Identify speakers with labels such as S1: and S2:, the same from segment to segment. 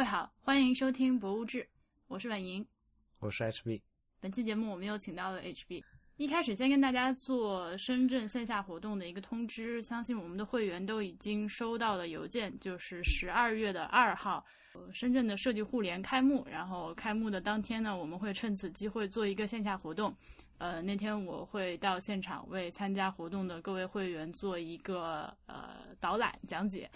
S1: 位好，欢迎收听《博物志》，我是婉莹。
S2: 我是 HB，
S1: 本期节目我们又请到了 HB。一开始先跟大家做深圳线下活动的一个通知，相信我们的会员都已经收到了邮件，就是十二月的二号，呃深圳的设计互联开幕。然后开幕的当天呢，我们会趁此机会做一个线下活动。呃，那天我会到现场为参加活动的各位会员做一个呃导览讲解。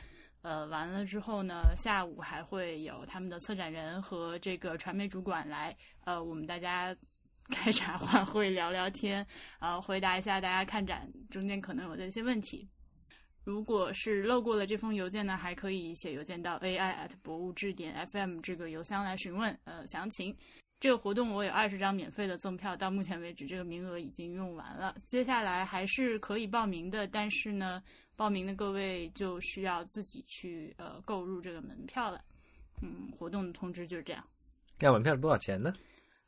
S1: 呃，完了之后呢，下午还会有他们的策展人和这个传媒主管来，呃，我们大家 开茶话会聊聊天，呃，回答一下大家看展中间可能有的一些问题。如果是漏过了这封邮件呢，还可以写邮件到 ai at 博物志点 fm 这个邮箱来询问呃详情。这个活动我有二十张免费的赠票，到目前为止这个名额已经用完了，接下来还是可以报名的，但是呢，报名的各位就需要自己去呃购入这个门票了。嗯，活动的通知就是这样，
S2: 要门票是多少钱呢？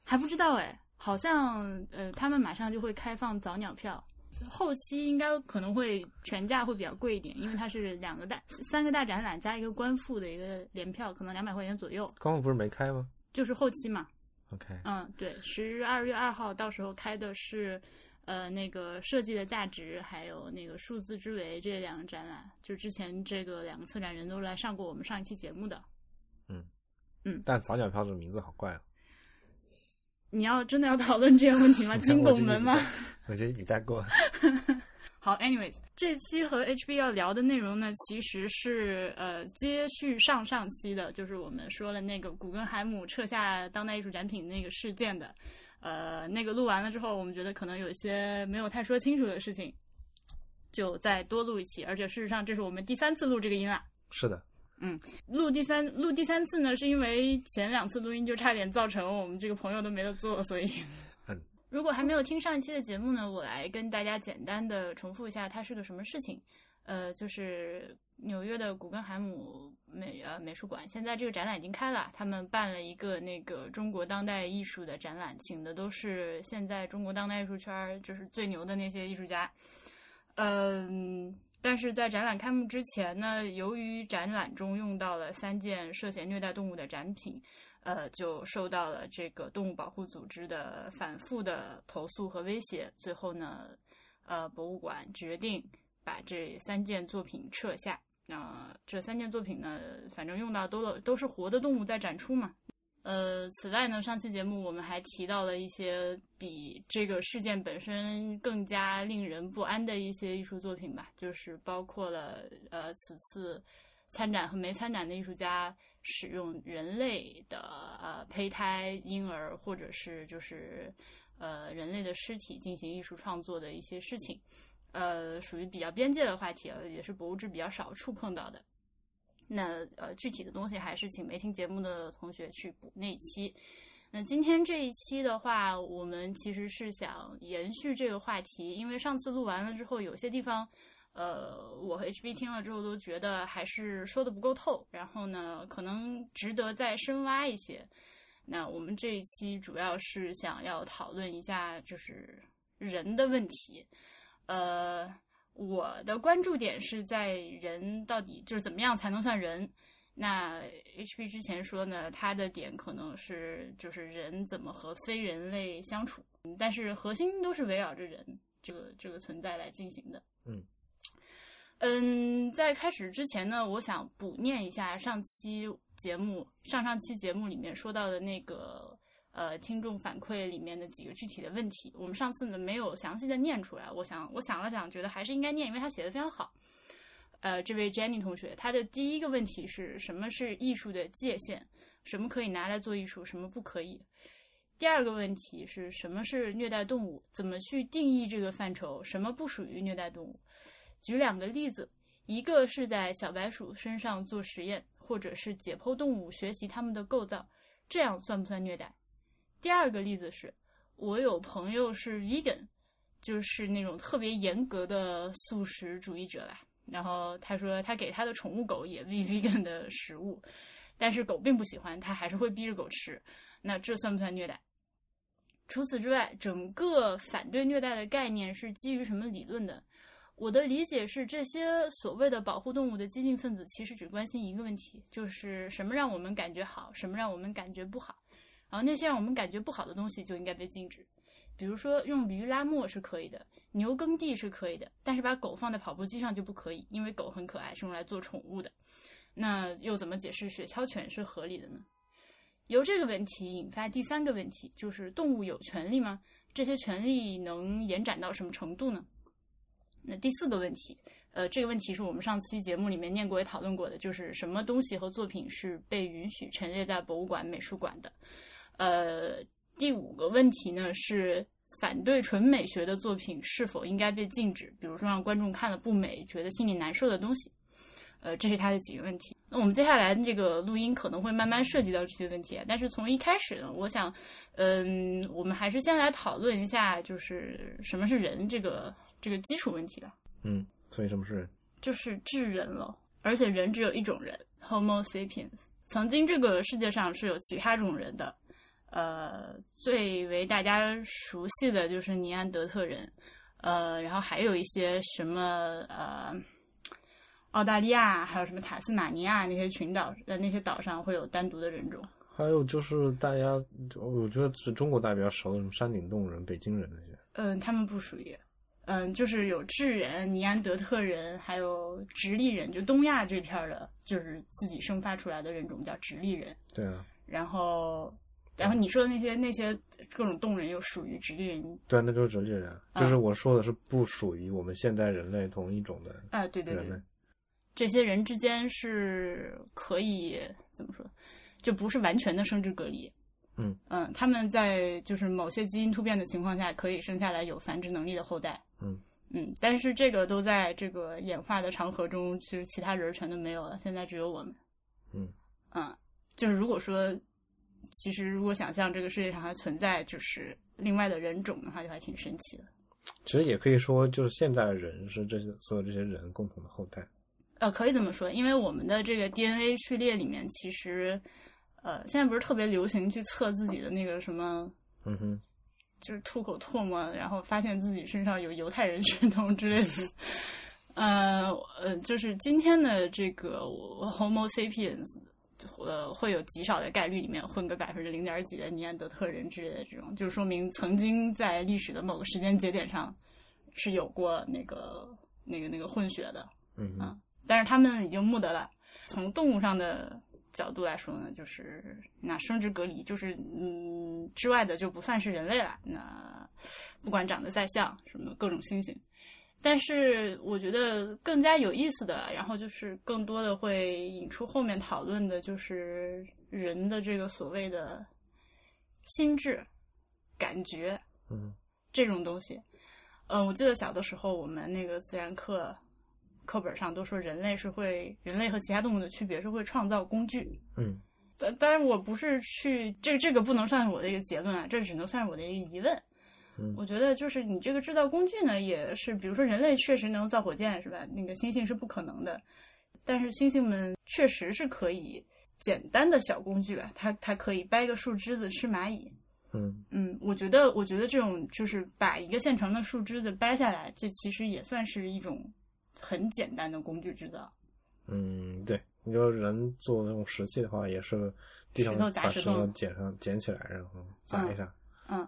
S1: 还不知道哎，好像呃他们马上就会开放早鸟票，后期应该可能会全价会比较贵一点，因为它是两个大三个大展览加一个官复的一个联票，可能两百块钱左右，
S2: 官复不是没开吗
S1: 就是后期嘛。
S2: ？OK，
S1: 嗯，对，十二月二号到时候开的是，呃，那个设计的价值，还有那个数字之维这两个展览，就之前这个两个策展人都来上过我们上一期节目的。
S2: 嗯嗯但早鸟票这个名字好怪哦。
S1: 你要真的要讨论这个问题吗？金拱门吗？
S2: 我觉得一笔带过。
S1: 好，anyways，这期和 HB 要聊的内容呢，其实是呃接续上上期的，就是我们说了那个古根海姆撤下当代艺术展品那个事件的，呃，那个录完了之后，我们觉得可能有一些没有太说清楚的事情，就再多录一期，而且事实上这是我们第三次录这个音了。
S2: 是的，嗯
S1: 录第三录第三次呢，是因为前两次录音就差点造成我们这个朋友都没得做，所以
S2: 嗯。
S1: 如果还没有听上一期的节目呢，我来跟大家简单的重复一下它是个什么事情。呃，就是纽约的古根海姆美呃美术馆，现在这个展览已经开了，他们办了一个那个中国当代艺术的展览，请的都是现在中国当代艺术圈儿就是最牛的那些艺术家。嗯，但是在展览开幕之前呢，由于展览中用到了三件涉嫌虐待动物的展品，呃，就受到了这个动物保护组织的反复的投诉和威胁。最后呢，呃，博物馆决定把这三件作品撤下。那、这三件作品呢，反正用到都都是活的动物在展出嘛。呃，此外呢，上期节目我们还提到了一些比这个事件本身更加令人不安的一些艺术作品吧，就是包括了呃此次参展和没参展的艺术家使用人类的呃胚胎、婴儿或者是就是呃人类的尸体进行艺术创作的一些事情，呃，属于比较边界的话题，呃也是博物志比较少触碰到的。那呃，具体的东西还是请没听节目的同学去补那一期。那今天这一期的话，我们其实是想延续这个话题，因为上次录完了之后，有些地方，呃，我和 HB 听了之后都觉得还是说的不够透，然后呢，可能值得再深挖一些。那我们这一期主要是想要讨论一下就是人的问题，呃。我的关注点是在人到底就是怎么样才能算人？那 HP 之前说呢，他的点可能是就是人怎么和非人类相处，但是核心都是围绕着人这个这个存在来进行的。
S2: 嗯
S1: 嗯，在开始之前呢，我想补念一下上期节目上上期节目里面说到的那个。呃，听众反馈里面的几个具体的问题，我们上次呢没有详细的念出来。我想，我想了想，觉得还是应该念，因为他写的非常好。呃，这位 Jenny 同学，他的第一个问题是什么是艺术的界限？什么可以拿来做艺术，什么不可以？第二个问题是什么是虐待动物？怎么去定义这个范畴？什么不属于虐待动物？举两个例子，一个是在小白鼠身上做实验，或者是解剖动物学习它们的构造，这样算不算虐待？第二个例子是，我有朋友是 vegan，就是那种特别严格的素食主义者吧。然后他说，他给他的宠物狗也喂 vegan 的食物，但是狗并不喜欢，他还是会逼着狗吃。那这算不算虐待？除此之外，整个反对虐待的概念是基于什么理论的？我的理解是，这些所谓的保护动物的激进分子，其实只关心一个问题，就是什么让我们感觉好，什么让我们感觉不好。然后那些让我们感觉不好的东西就应该被禁止。比如说，用驴拉磨是可以的，牛耕地是可以的，但是把狗放在跑步机上就不可以，因为狗很可爱，是用来做宠物的。那又怎么解释雪橇犬是合理的呢？由这个问题引发第三个问题，就是动物有权利吗？这些权利能延展到什么程度呢？那第四个问题，呃，这个问题是我们上期节目里面念过也讨论过的，就是什么东西和作品是被允许陈列在博物馆、美术馆的？呃，第五个问题呢是反对纯美学的作品是否应该被禁止？比如说让观众看了不美，觉得心里难受的东西。呃，这是他的几个问题。那我们接下来这个录音可能会慢慢涉及到这些问题，但是从一开始呢，我想，嗯，我们还是先来讨论一下，就是什么是人这个。这个基础问题吧。
S2: 嗯，所以什么是人？
S1: 就是智人了，而且人只有一种人，Homo sapiens。曾经这个世界上是有其他种人的，呃，最为大家熟悉的就是尼安德特人，呃，然后还有一些什么呃，澳大利亚，还有什么塔斯马尼亚那些群岛，呃，那些岛上会有单独的人种。
S2: 还有就是大家，我觉得是中国大家比较熟的什么山顶洞人、北京人那些。
S1: 嗯，他们不属于。嗯，就是有智人、尼安德特人，还有直立人，就东亚这片的，就是自己生发出来的人种叫直立人。
S2: 对啊。
S1: 然后，然后你说的那些那些各种动人又属于直立人。
S2: 对，那就是直立人。就是我说的是不属于我们现代人类同一种的。
S1: 啊，对对对。这些人之间是可以怎么说？就不是完全的生殖隔离。
S2: 嗯
S1: 嗯，他们在就是某些基因突变的情况下，可以生下来有繁殖能力的后代。
S2: 嗯
S1: 嗯，但是这个都在这个演化的长河中，其实其他人全都没有了，现在只有我们。
S2: 嗯
S1: 嗯，就是如果说，其实如果想象这个世界上还存在就是另外的人种的话，就还挺神奇的。
S2: 其实也可以说，就是现在的人是这些所有这些人共同的后代。
S1: 呃，可以这么说，因为我们的这个 DNA 序列里面，其实呃，现在不是特别流行去测自己的那个什么？
S2: 嗯哼。
S1: 就是吐口唾沫，然后发现自己身上有犹太人血统之类的。呃呃，就是今天的这个 Homo sapiens，呃，会有极少的概率里面混个百分之零点几的尼安德特人之类的这种，就说明曾经在历史的某个时间节点上是有过那个那个那个混血的。
S2: 嗯
S1: 嗯，但是他们已经没得了。从动物上的。角度来说呢，就是那生殖隔离，就是嗯之外的就不算是人类了。那不管长得再像什么各种猩猩，但是我觉得更加有意思的，然后就是更多的会引出后面讨论的，就是人的这个所谓的心智、感觉，
S2: 嗯，
S1: 这种东西。嗯，我记得小的时候我们那个自然课。课本上都说人类是会，人类和其他动物的区别是会创造工具。
S2: 嗯，
S1: 但当然我不是去这这个不能算是我的一个结论啊，这只能算是我的一个疑问。
S2: 嗯，
S1: 我觉得就是你这个制造工具呢，也是比如说人类确实能造火箭是吧？那个猩猩是不可能的，但是猩猩们确实是可以简单的小工具吧？它它可以掰个树枝子吃蚂蚁。
S2: 嗯
S1: 嗯，我觉得我觉得这种就是把一个现成的树枝子掰下来，这其实也算是一种。很简单的工具制造，
S2: 嗯，对，你说人做那种石器的话，也是地上把石头捡上捡起来，然后砸一下。
S1: 嗯，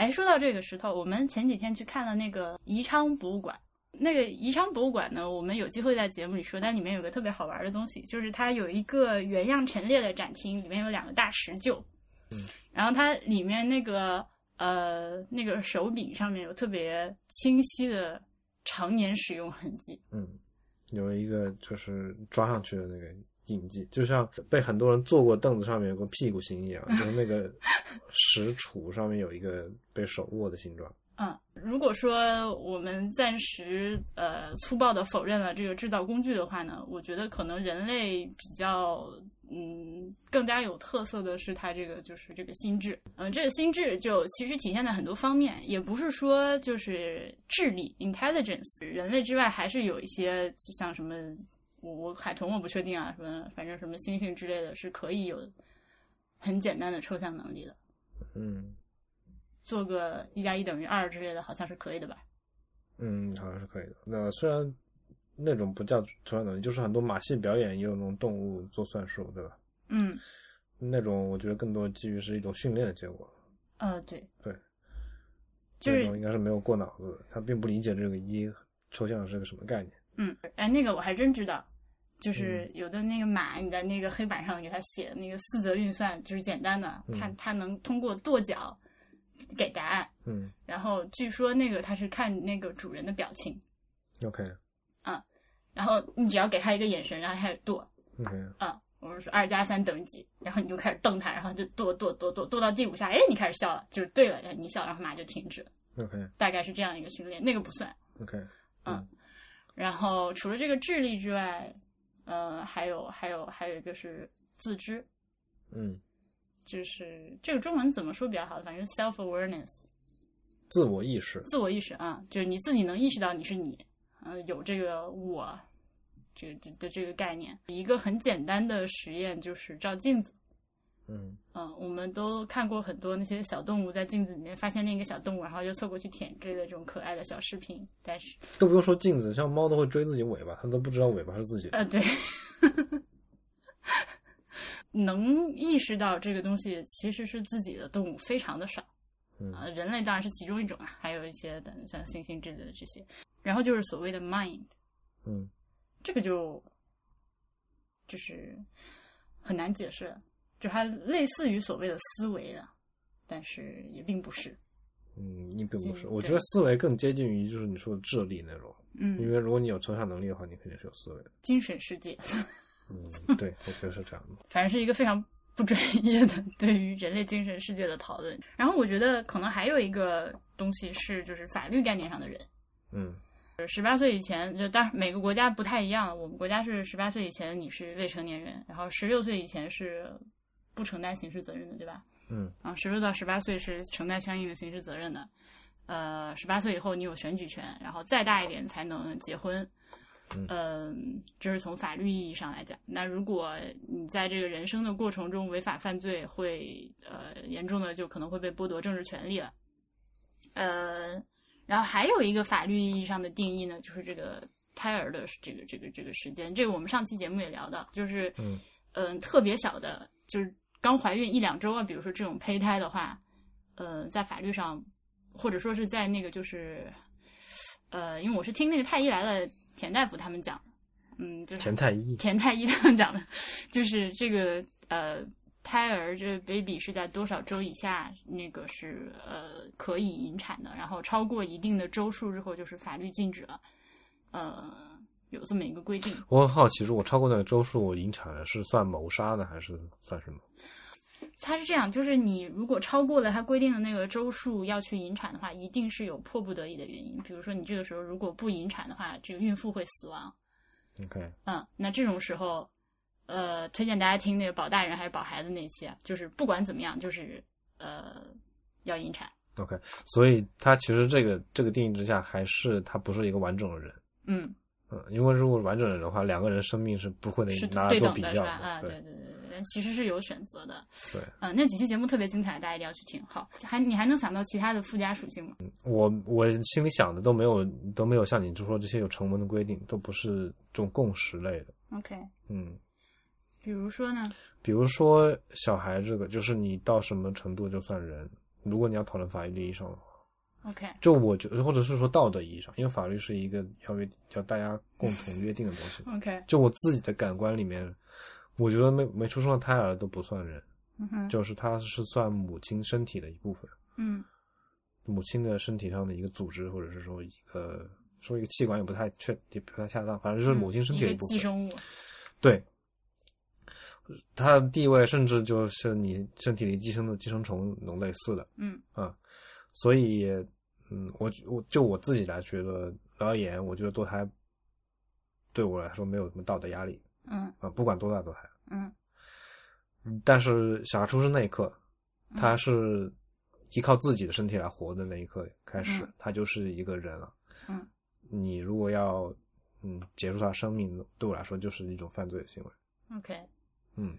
S1: 哎，说到这个石头，我们前几天去看了那个宜昌博物馆。那个宜昌博物馆呢，我们有机会在节目里说，但里面有个特别好玩的东西，就是它有一个原样陈列的展厅，里面有两个大石臼。
S2: 嗯，
S1: 然后它里面那个呃那个手柄上面有特别清晰的。常年使用痕迹，
S2: 嗯，有一个就是抓上去的那个印记，就像被很多人坐过凳子上面有个屁股形一样，就是那个 石杵上面有一个被手握的形状。
S1: 嗯，如果说我们暂时呃粗暴的否认了这个制造工具的话呢，我觉得可能人类比较。嗯，更加有特色的是它这个就是这个心智，嗯，这个心智就其实体现在很多方面，也不是说就是智力 intelligence，人类之外还是有一些像什么我我海豚我不确定啊，什么反正什么猩猩之类的是可以有很简单的抽象能力的，
S2: 嗯，
S1: 做个一加一等于二之类的好像是可以的吧？
S2: 嗯，好像是可以的。那虽然那种不叫抽象能力，就是很多马戏表演也有那种动物做算术，对吧？
S1: 嗯，
S2: 那种我觉得更多基于是一种训练的结果。
S1: 呃，对，
S2: 对，
S1: 就是
S2: 应该是没有过脑子的，他并不理解这个一抽象是个什么概念。
S1: 嗯，哎，那个我还真知道，就是有的那个马，你在那个黑板上给它写的那个四则运算，就是简单的，它
S2: 嗯。
S1: 它能通过跺脚给答案。
S2: 嗯。
S1: 然后据说那个它是看那个主人的表情
S2: ，，OK。
S1: 嗯然后你只要给他一个眼神，然后开始跺
S2: ，OK，
S1: 啊，我们说二加三等于几，然后你就开始瞪它，然后就跺跺跺跺跺到第五下，哎，你开始笑了，就是对了，然后你一笑，然后马就停止。了
S2: ，OK。
S1: 大概是这样一个训练，那个不算。
S2: OK，嗯。
S1: 然后除了这个智力之外，呃，还有还有还有一个是自知，
S2: 嗯，
S1: 就是这个中文怎么说比较好？反正 self awareness，
S2: 自我意识。
S1: 自我意识啊，就是你自己能意识到你是你，呃，有这个我，这个的这个概念。一个很简单的实验就是照镜子。
S2: 嗯
S1: 嗯，我们都看过很多那些小动物在镜子里面发现另一个小动物，然后就凑过去舔之类的这种可爱的小视频。但是，
S2: 都不用说镜子，像猫都会追自己尾巴，它都不知道尾巴是自己的。
S1: 呃，对，能意识到这个东西其实是自己的动物非常的少。
S2: 嗯
S1: 啊，人类当然是其中一种啊，还有一些等像猩猩之类的这些。然后就是所谓的 mind，
S2: 嗯
S1: 这个就就是很难解释，就它类似于所谓的思维的，但是也并不是。
S2: 嗯，你并不是，
S1: 嗯
S2: 我觉得思维更接近于就是你说的智力那种，嗯因
S1: 嗯，
S2: 为如果你有抽象能力的话，你肯定是有思维的。
S1: 精神世界，
S2: 嗯，对，我觉得是这样的。
S1: 反正是一个非常不专业的对于人类精神世界的讨论。然后我觉得可能还有一个东西是，就是法律概念上的人。
S2: 嗯
S1: 十八岁以前，就当然每个国家不太一样。我们国家是十八岁以前你是未成年人，然后十六岁以前是不承担刑事责任的，对吧？
S2: 嗯
S1: 啊，十六到十八岁是承担相应的刑事责任的。呃，十八岁以后你有选举权，然后再大一点才能结婚。
S2: 嗯
S1: 嗯，这是从法律意义上来讲。那如果你在这个人生的过程中违法犯罪，会呃严重的就可能会被剥夺政治权利了。呃，然后还有一个法律意义上的定义呢，就是这个胎儿的这个这个这个时间，这个我们上期节目也聊到，就是
S2: 嗯
S1: 嗯、特别小的，就是刚怀孕一两周啊，比如说这种胚胎的话，呃，在法律上或者说是在那个就是呃，因为我是听那个太医来了田大夫他们讲，嗯，就是
S2: 田太医。
S1: 田太医他们讲的，就是这个呃，胎儿这个 baby 是在多少周以下，那个是呃可以引产的，然后超过一定的周数之后，就是法律禁止了，呃，有这么一个规定。
S2: 我很好奇，如果超过那个周数，我引产是算谋杀呢，还是算什么？
S1: 它是这样，就是你如果超过了它规定的那个周数要去引产的话，一定是有迫不得已的原因，比如说你这个时候如果不引产的话，这个孕妇会死亡。
S2: OK，
S1: 嗯，那这种时候，呃，推荐大家听那个保大人还是保孩子那期啊，就是不管怎么样，就是呃要引产。
S2: OK，所以他其实这个这个定义之下，还是他不是一个完整的人。
S1: 嗯，
S2: 嗯，因为如果完整的人的话，两个人生命是不会
S1: 是
S2: 拿来
S1: 对等的，是
S2: 做比较
S1: 吧？啊，对
S2: 对
S1: 对对对，人其实是有选择的。
S2: 对，
S1: 嗯、那几期节目特别精彩，大家一定要去听。好，还你还能想到其他的附加属性吗？
S2: 我我心里想的都没有都没有像你就说这些有成文的规定，都不是这种共识类的。
S1: OK，
S2: 嗯，
S1: 比如说呢？
S2: 比如说小孩这个，就是你到什么程度就算人。如果你要讨论法律意义上的话，
S1: OK，
S2: 就我觉得，或者是说道德意义上，因为法律是一个要约要大家共同约定的东西。
S1: OK，
S2: 就我自己的感官里面，我觉得没没出生的胎儿都不算人，
S1: 嗯哼，
S2: 就是他是算母亲身体的一部分，
S1: 嗯。
S2: 母亲的身体上的一个组织，或者是说一个说一个器官也不太确也不太恰当，反正就是母亲身体的
S1: 嗯一
S2: 部分。
S1: 寄生物。
S2: 对，它的地位甚至就是你身体里寄生的寄生虫能类似的
S1: 嗯。
S2: 啊，所以嗯，我我就我自己来觉得而言，我觉得堕胎对我来说没有什么道德压力
S1: 嗯
S2: 啊，不管多大堕胎。
S1: 嗯
S2: 但是小孩出生那一刻，
S1: 嗯
S2: 他是依靠自己的身体来活的那一刻开始，
S1: 嗯
S2: 他就是一个人了。
S1: 嗯，
S2: 你如果要嗯结束他生命，对我来说就是一种犯罪的行为。
S1: ，OK。
S2: 嗯，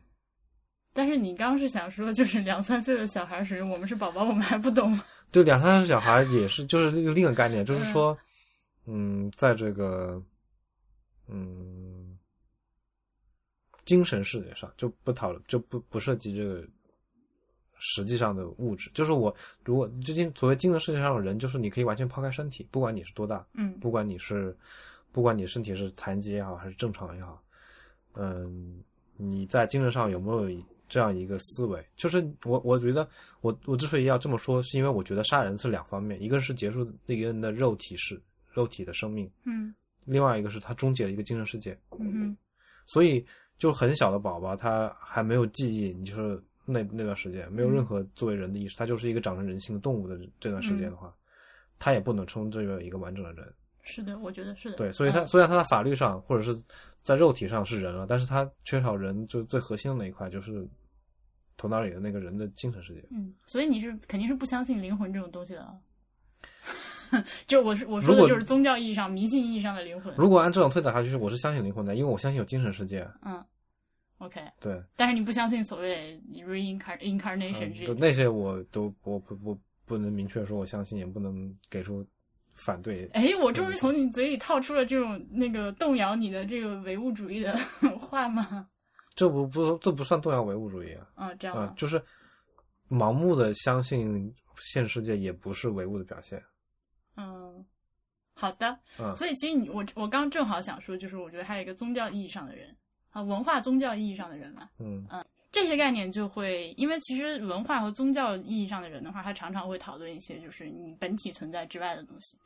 S1: 但是你刚刚是想说，就是两三岁的小孩属于我们是宝宝，我们还不懂。
S2: 对，两三岁小孩也是，就是这个另一个概念，就是说，嗯，在这个嗯精神世界上就不讨论，就不不涉及这个实际上的物质。就是我如果最近所谓精神世界上的人，就是你可以完全抛开身体，不管你是多大，
S1: 嗯
S2: 不管你是不管你身体是残疾也好，还是正常也好，嗯，你在精神上有没有这样一个思维？就是我我觉得我我之所以要这么说，是因为我觉得杀人是两方面，一个是结束那个人的肉体是肉体的生命，
S1: 嗯
S2: 另外一个是他终结了一个精神世界。
S1: 嗯
S2: 所以，就很小的宝宝，他还没有记忆，你就是那那段时间没有任何作为人的意识，他就是一个长成人性的动物的这段时间的话，他也不能称之为一个完整的人。
S1: 是的，我觉得是的。
S2: 对，所以他
S1: 嗯
S2: 虽然他在法律上或者是在肉体上是人了，但是他缺少人就最核心的那一块，就是头脑里的那个人的精神世界。
S1: 嗯，所以你是肯定是不相信灵魂这种东西的啊。就我是我说的就是宗教意义上、迷信意义上的灵魂。
S2: 如果按这种推导下去，我是相信灵魂的，因为我相信有精神世界。
S1: 嗯，OK，
S2: 对，
S1: 但是你不相信所谓 reincarn incarnation
S2: 嗯，
S1: 这
S2: 就那些我都我不不不能明确说我相信，也不能给出反对。
S1: 哎，我终于从你嘴里套出了这种那个动摇你的这个唯物主义的 话吗？
S2: 这不不这不算动摇唯物主义啊，
S1: 嗯，这样？
S2: 就是盲目的相信现世界也不是唯物的表现。
S1: 嗯，好的。
S2: 嗯
S1: 所以其实你我我刚正好想说，就是我觉得还有一个宗教意义上的人啊，文化宗教意义上的人嘛，
S2: 嗯嗯
S1: 这些概念就会，因为其实文化和宗教意义上的人的话，他常常会讨论一些就是你本体存在之外的东西，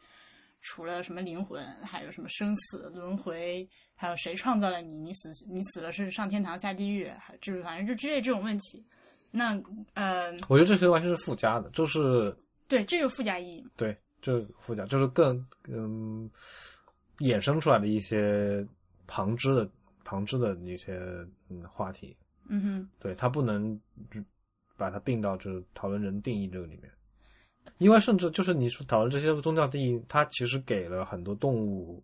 S1: 除了什么灵魂，还有什么生死轮回，还有谁创造了你，你死你死了是上天堂下地狱，还就是反正就之类这种问题。那呃，
S2: 我觉得这些完全是附加的，就是
S1: 对，这是附加意义嘛。
S2: 对，这附加就是更嗯衍生出来的一些旁支的旁支的一些嗯话题。
S1: 嗯哼，
S2: 对，它不能就把它并到就是讨论人定义这个里面，因为甚至就是你说讨论这些宗教定义，它其实给了很多动物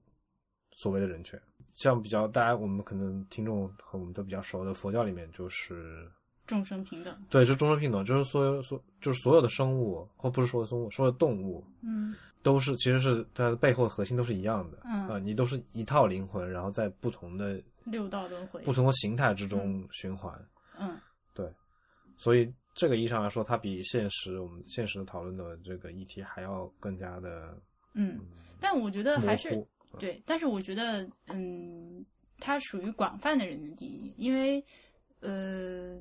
S2: 所谓的人权，像比较大家我们可能听众和我们都比较熟的佛教里面就是。
S1: 众生平等。
S2: 对，是众生平等，就是所有所就是所有的生物，或不是说的生物，所有的动物
S1: 嗯
S2: 都是其实是它的背后的核心都是一样的，
S1: 嗯
S2: 啊、你都是一套灵魂，然后在不同的
S1: 六道轮回。
S2: 不同的形态之中循环，
S1: 嗯
S2: 对，所以这个意义上来说，它比现实我们现实讨论的这个议题还要更加的
S1: 嗯，但我觉得还是
S2: 糊。
S1: 对，但是我觉得，嗯，它属于广泛的人的定义，因为，呃，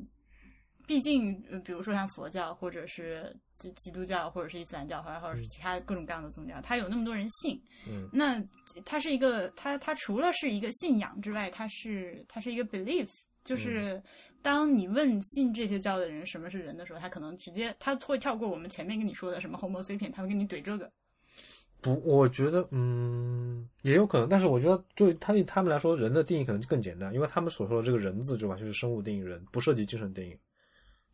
S1: 毕竟，呃比如说像佛教，或者是基基督教，或者是伊斯兰教，或者或者是其他各种各样的宗教，它有那么多人信，
S2: 嗯。
S1: 那它是一个，它它除了是一个信仰之外，它是它是一个 belief，就是当你问信这些教的人什么是人的时候，他可能直接他会跳过我们前面跟你说的什么 Homo sapien，他会跟你怼这个，
S2: 不，我觉得嗯也有可能，但是我觉得对他对他们来说，人的定义可能更简单，因为他们所说的这个人字就完全是生物定义人，不涉及精神定义，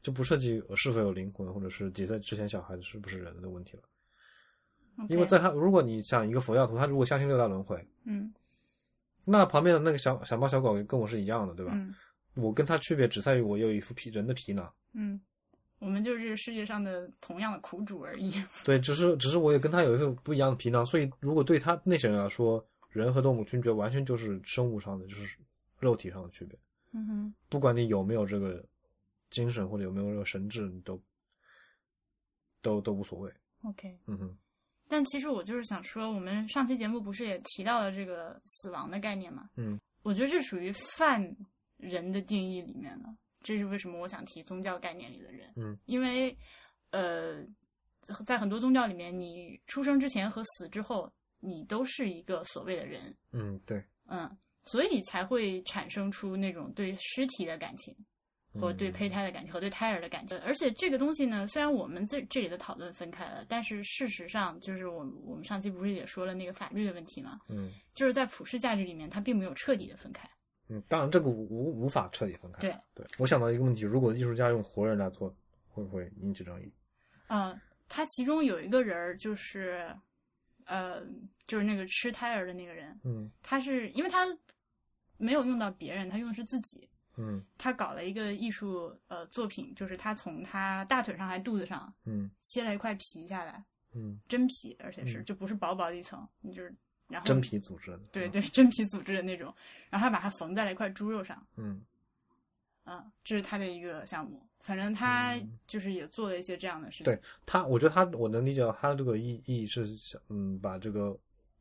S2: 就不涉及是否有灵魂，或者是几岁之前小孩子是不是人的问题了。因为在他，如果你想一个佛教徒，他如果相信六道轮回，
S1: 嗯
S2: 那旁边的那个小小猫小狗跟我是一样的，对吧？
S1: 嗯
S2: 我跟他区别只在于我有一副皮人的皮囊，
S1: 嗯，我们就是这个世界上的同样的苦主而已。
S2: 对，只是只是我也跟他有一份不一样的皮囊，所以如果对他那些人来说，人和动物区别完全就是生物上的，就是肉体上的区别。
S1: 嗯哼，
S2: 不管你有没有这个精神或者有没有这个神智，你都都都无所谓。
S1: OK。
S2: 嗯哼，
S1: 但其实我就是想说，我们上期节目不是也提到了这个死亡的概念嘛？
S2: 嗯，
S1: 我觉得这属于泛人的定义里面的。这是为什么我想提宗教概念里的人。
S2: 嗯，
S1: 因为呃，在很多宗教里面，你出生之前和死之后，你都是一个所谓的人。
S2: 嗯，对，
S1: 嗯，所以才会产生出那种对尸体的感情，和对胚胎的感情，和对胎儿的感情。而且这个东西呢，虽然我们这这里的讨论分开了，但是事实上，就是我们我们上期不是也说了那个法律的问题嘛，
S2: 嗯
S1: 就是在普世价值里面，它并没有彻底的分开。
S2: 嗯，当然这个无无法彻底分开。
S1: 对
S2: 对，我想到一个问题：如果艺术家用活人来做，会不会引起争议？
S1: 呃，他其中有一个人儿就是，呃，就是那个吃胎儿的那个人，
S2: 嗯
S1: 他是因为他没有用到别人，他用的是自己。
S2: 嗯
S1: 他搞了一个艺术呃作品，就是他从他大腿上还肚子上
S2: 嗯
S1: 切了一块皮下来，
S2: 嗯
S1: 真皮，而且是
S2: 嗯
S1: 就不是薄薄的一层，你就是然后
S2: 真皮组织的，嗯，
S1: 对对真皮组织的那种，然后他把它缝在了一块猪肉上，
S2: 嗯
S1: 啊，这是他的一个项目。反正他
S2: 嗯
S1: 就是也做了一些这样的事情。
S2: 对他，我觉得他我能理解到他这个意意义是想嗯把这个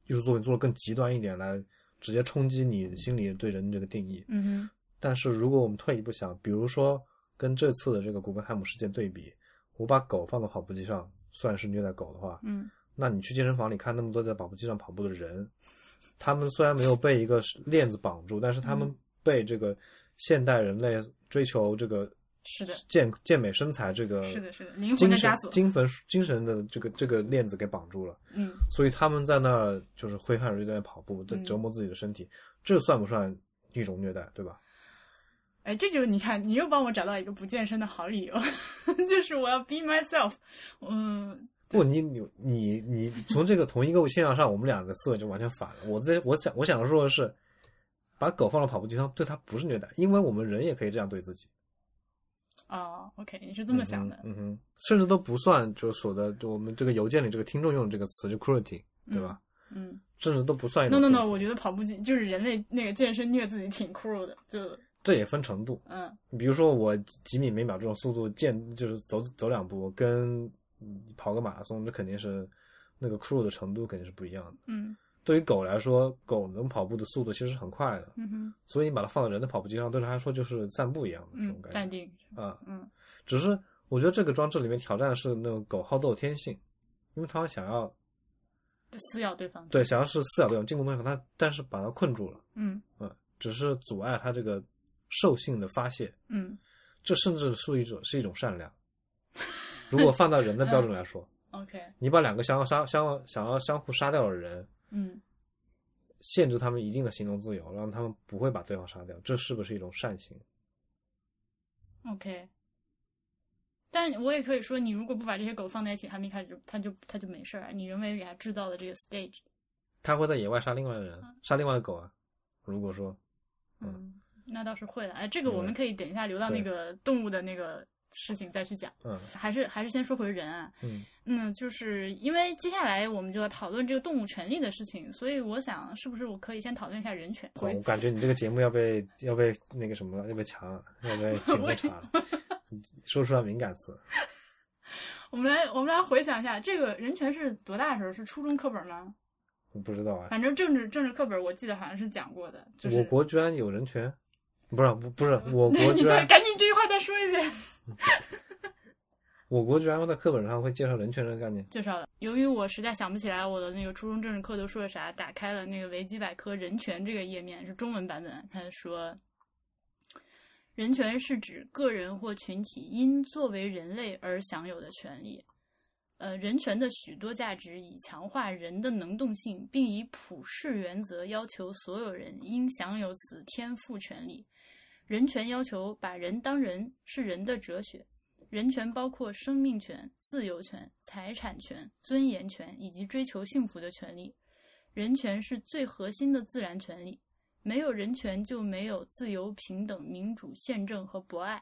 S2: 艺术作品做得更极端一点，来直接冲击你心里对人的这个定义。
S1: 嗯哼，
S2: 但是如果我们退一步想，比如说跟这次的这个古根汉姆事件对比，我把狗放到跑步机上算是虐待狗的话，
S1: 嗯
S2: 那你去健身房里看那么多在跑步机上跑步的人，他们虽然没有被一个链子绑住，但是他们
S1: 嗯
S2: 被这个现代人类追求这个
S1: 是的
S2: 健健美身材这个
S1: 是的，是的，灵魂的枷锁。
S2: 精神精神的这个这个链子给绑住了，
S1: 嗯，
S2: 所以他们在那儿就是挥汗如雨在跑步，在
S1: 嗯
S2: 折磨自己的身体，这算不算一种虐待，对吧？
S1: 哎，这就你看，你又帮我找到一个不健身的好理由，就是我要 be myself。嗯，
S2: 不，你你你你从这个同一个现象上，我们俩的思维就完全反了。我在我想我想说的是，把狗放到跑步机上，对它不是虐待，因为我们人也可以这样对自己。
S1: 哦，OK，你是这么想的。
S2: 嗯哼，嗯哼甚至都不算，就是说的，就我们这个邮件里这个听众用的这个词，就 cruelty，对吧？
S1: 嗯
S2: 甚至都不算
S1: No no no，我觉得跑步机就是人类那个健身虐自己挺 cruel 的，就
S2: 这也分程度。
S1: 嗯
S2: 比如说我几米每秒这种速度健，就是走走两步，跟跑个马拉松，这肯定是那个 cruel 的程度肯定是不一样的。
S1: 嗯
S2: 对于狗来说，狗能跑步的速度其实很快的，
S1: 嗯哼
S2: 所以你把它放到人的跑步机上，对它来说就是散步一样的这种
S1: 嗯，
S2: 感觉
S1: 淡定。
S2: 啊。
S1: 嗯
S2: 只是我觉得这个装置里面挑战的是那种狗好斗天性，因为它想要
S1: 就撕咬对方。
S2: 对想要是撕咬对方进攻对方，它但是把它困住了，
S1: 嗯
S2: 嗯，只是阻碍它这个兽性的发泄，
S1: 嗯
S2: 这甚至是一种是一种善良。如果放到人的标准来说，，
S1: OK，
S2: 你把两个想要杀相想要相互杀掉的人，
S1: 嗯
S2: 限制他们一定的行动自由，让他们不会把对方杀掉，这是不是一种善行
S1: ？OK。但我也可以说，你如果不把这些狗放在一起，他们一开始就它就它就没事儿啊。你人为给它制造的这个 stage，
S2: 他会在野外杀另外的人，杀另外的狗啊。如果说，
S1: 嗯，那倒是会的。哎，这个我们
S2: 嗯
S1: 可以等一下留到那个动物的那个事情再去讲。
S2: 嗯
S1: 还是还是先说回人啊，
S2: 嗯
S1: 嗯，就是因为接下来我们就要讨论这个动物权利的事情，所以我想是不是我可以先讨论一下人权？
S2: 我感觉你这个节目要被要被那个什么了，要被强了，要被警察查了，说出来敏感词。
S1: 我们来我们来回想一下，这个人权是多大的时候？是初中课本吗？
S2: 我不知道啊，
S1: 反正政治政治课本我记得好像是讲过的，就是
S2: 我国居然有人权？不是不不是，我 国居然
S1: 赶紧这句话再说一遍。
S2: 我国居然会在课本上会介绍人权这个概念。
S1: 介绍了。由于我实在想不起来我的那个初中政治课都说了啥，打开了那个维基百科人权这个页面是中文版本，他说，人权是指个人或群体因作为人类而享有的权利。呃，人权的许多价值以强化人的能动性，并以普世原则要求所有人应享有此天赋权利。人权要求把人当人，是人的哲学。人权包括生命权、自由权、财产权、尊严权以及追求幸福的权利。人权是最核心的自然权利，没有人权就没有自由、平等、民主、宪政和博爱。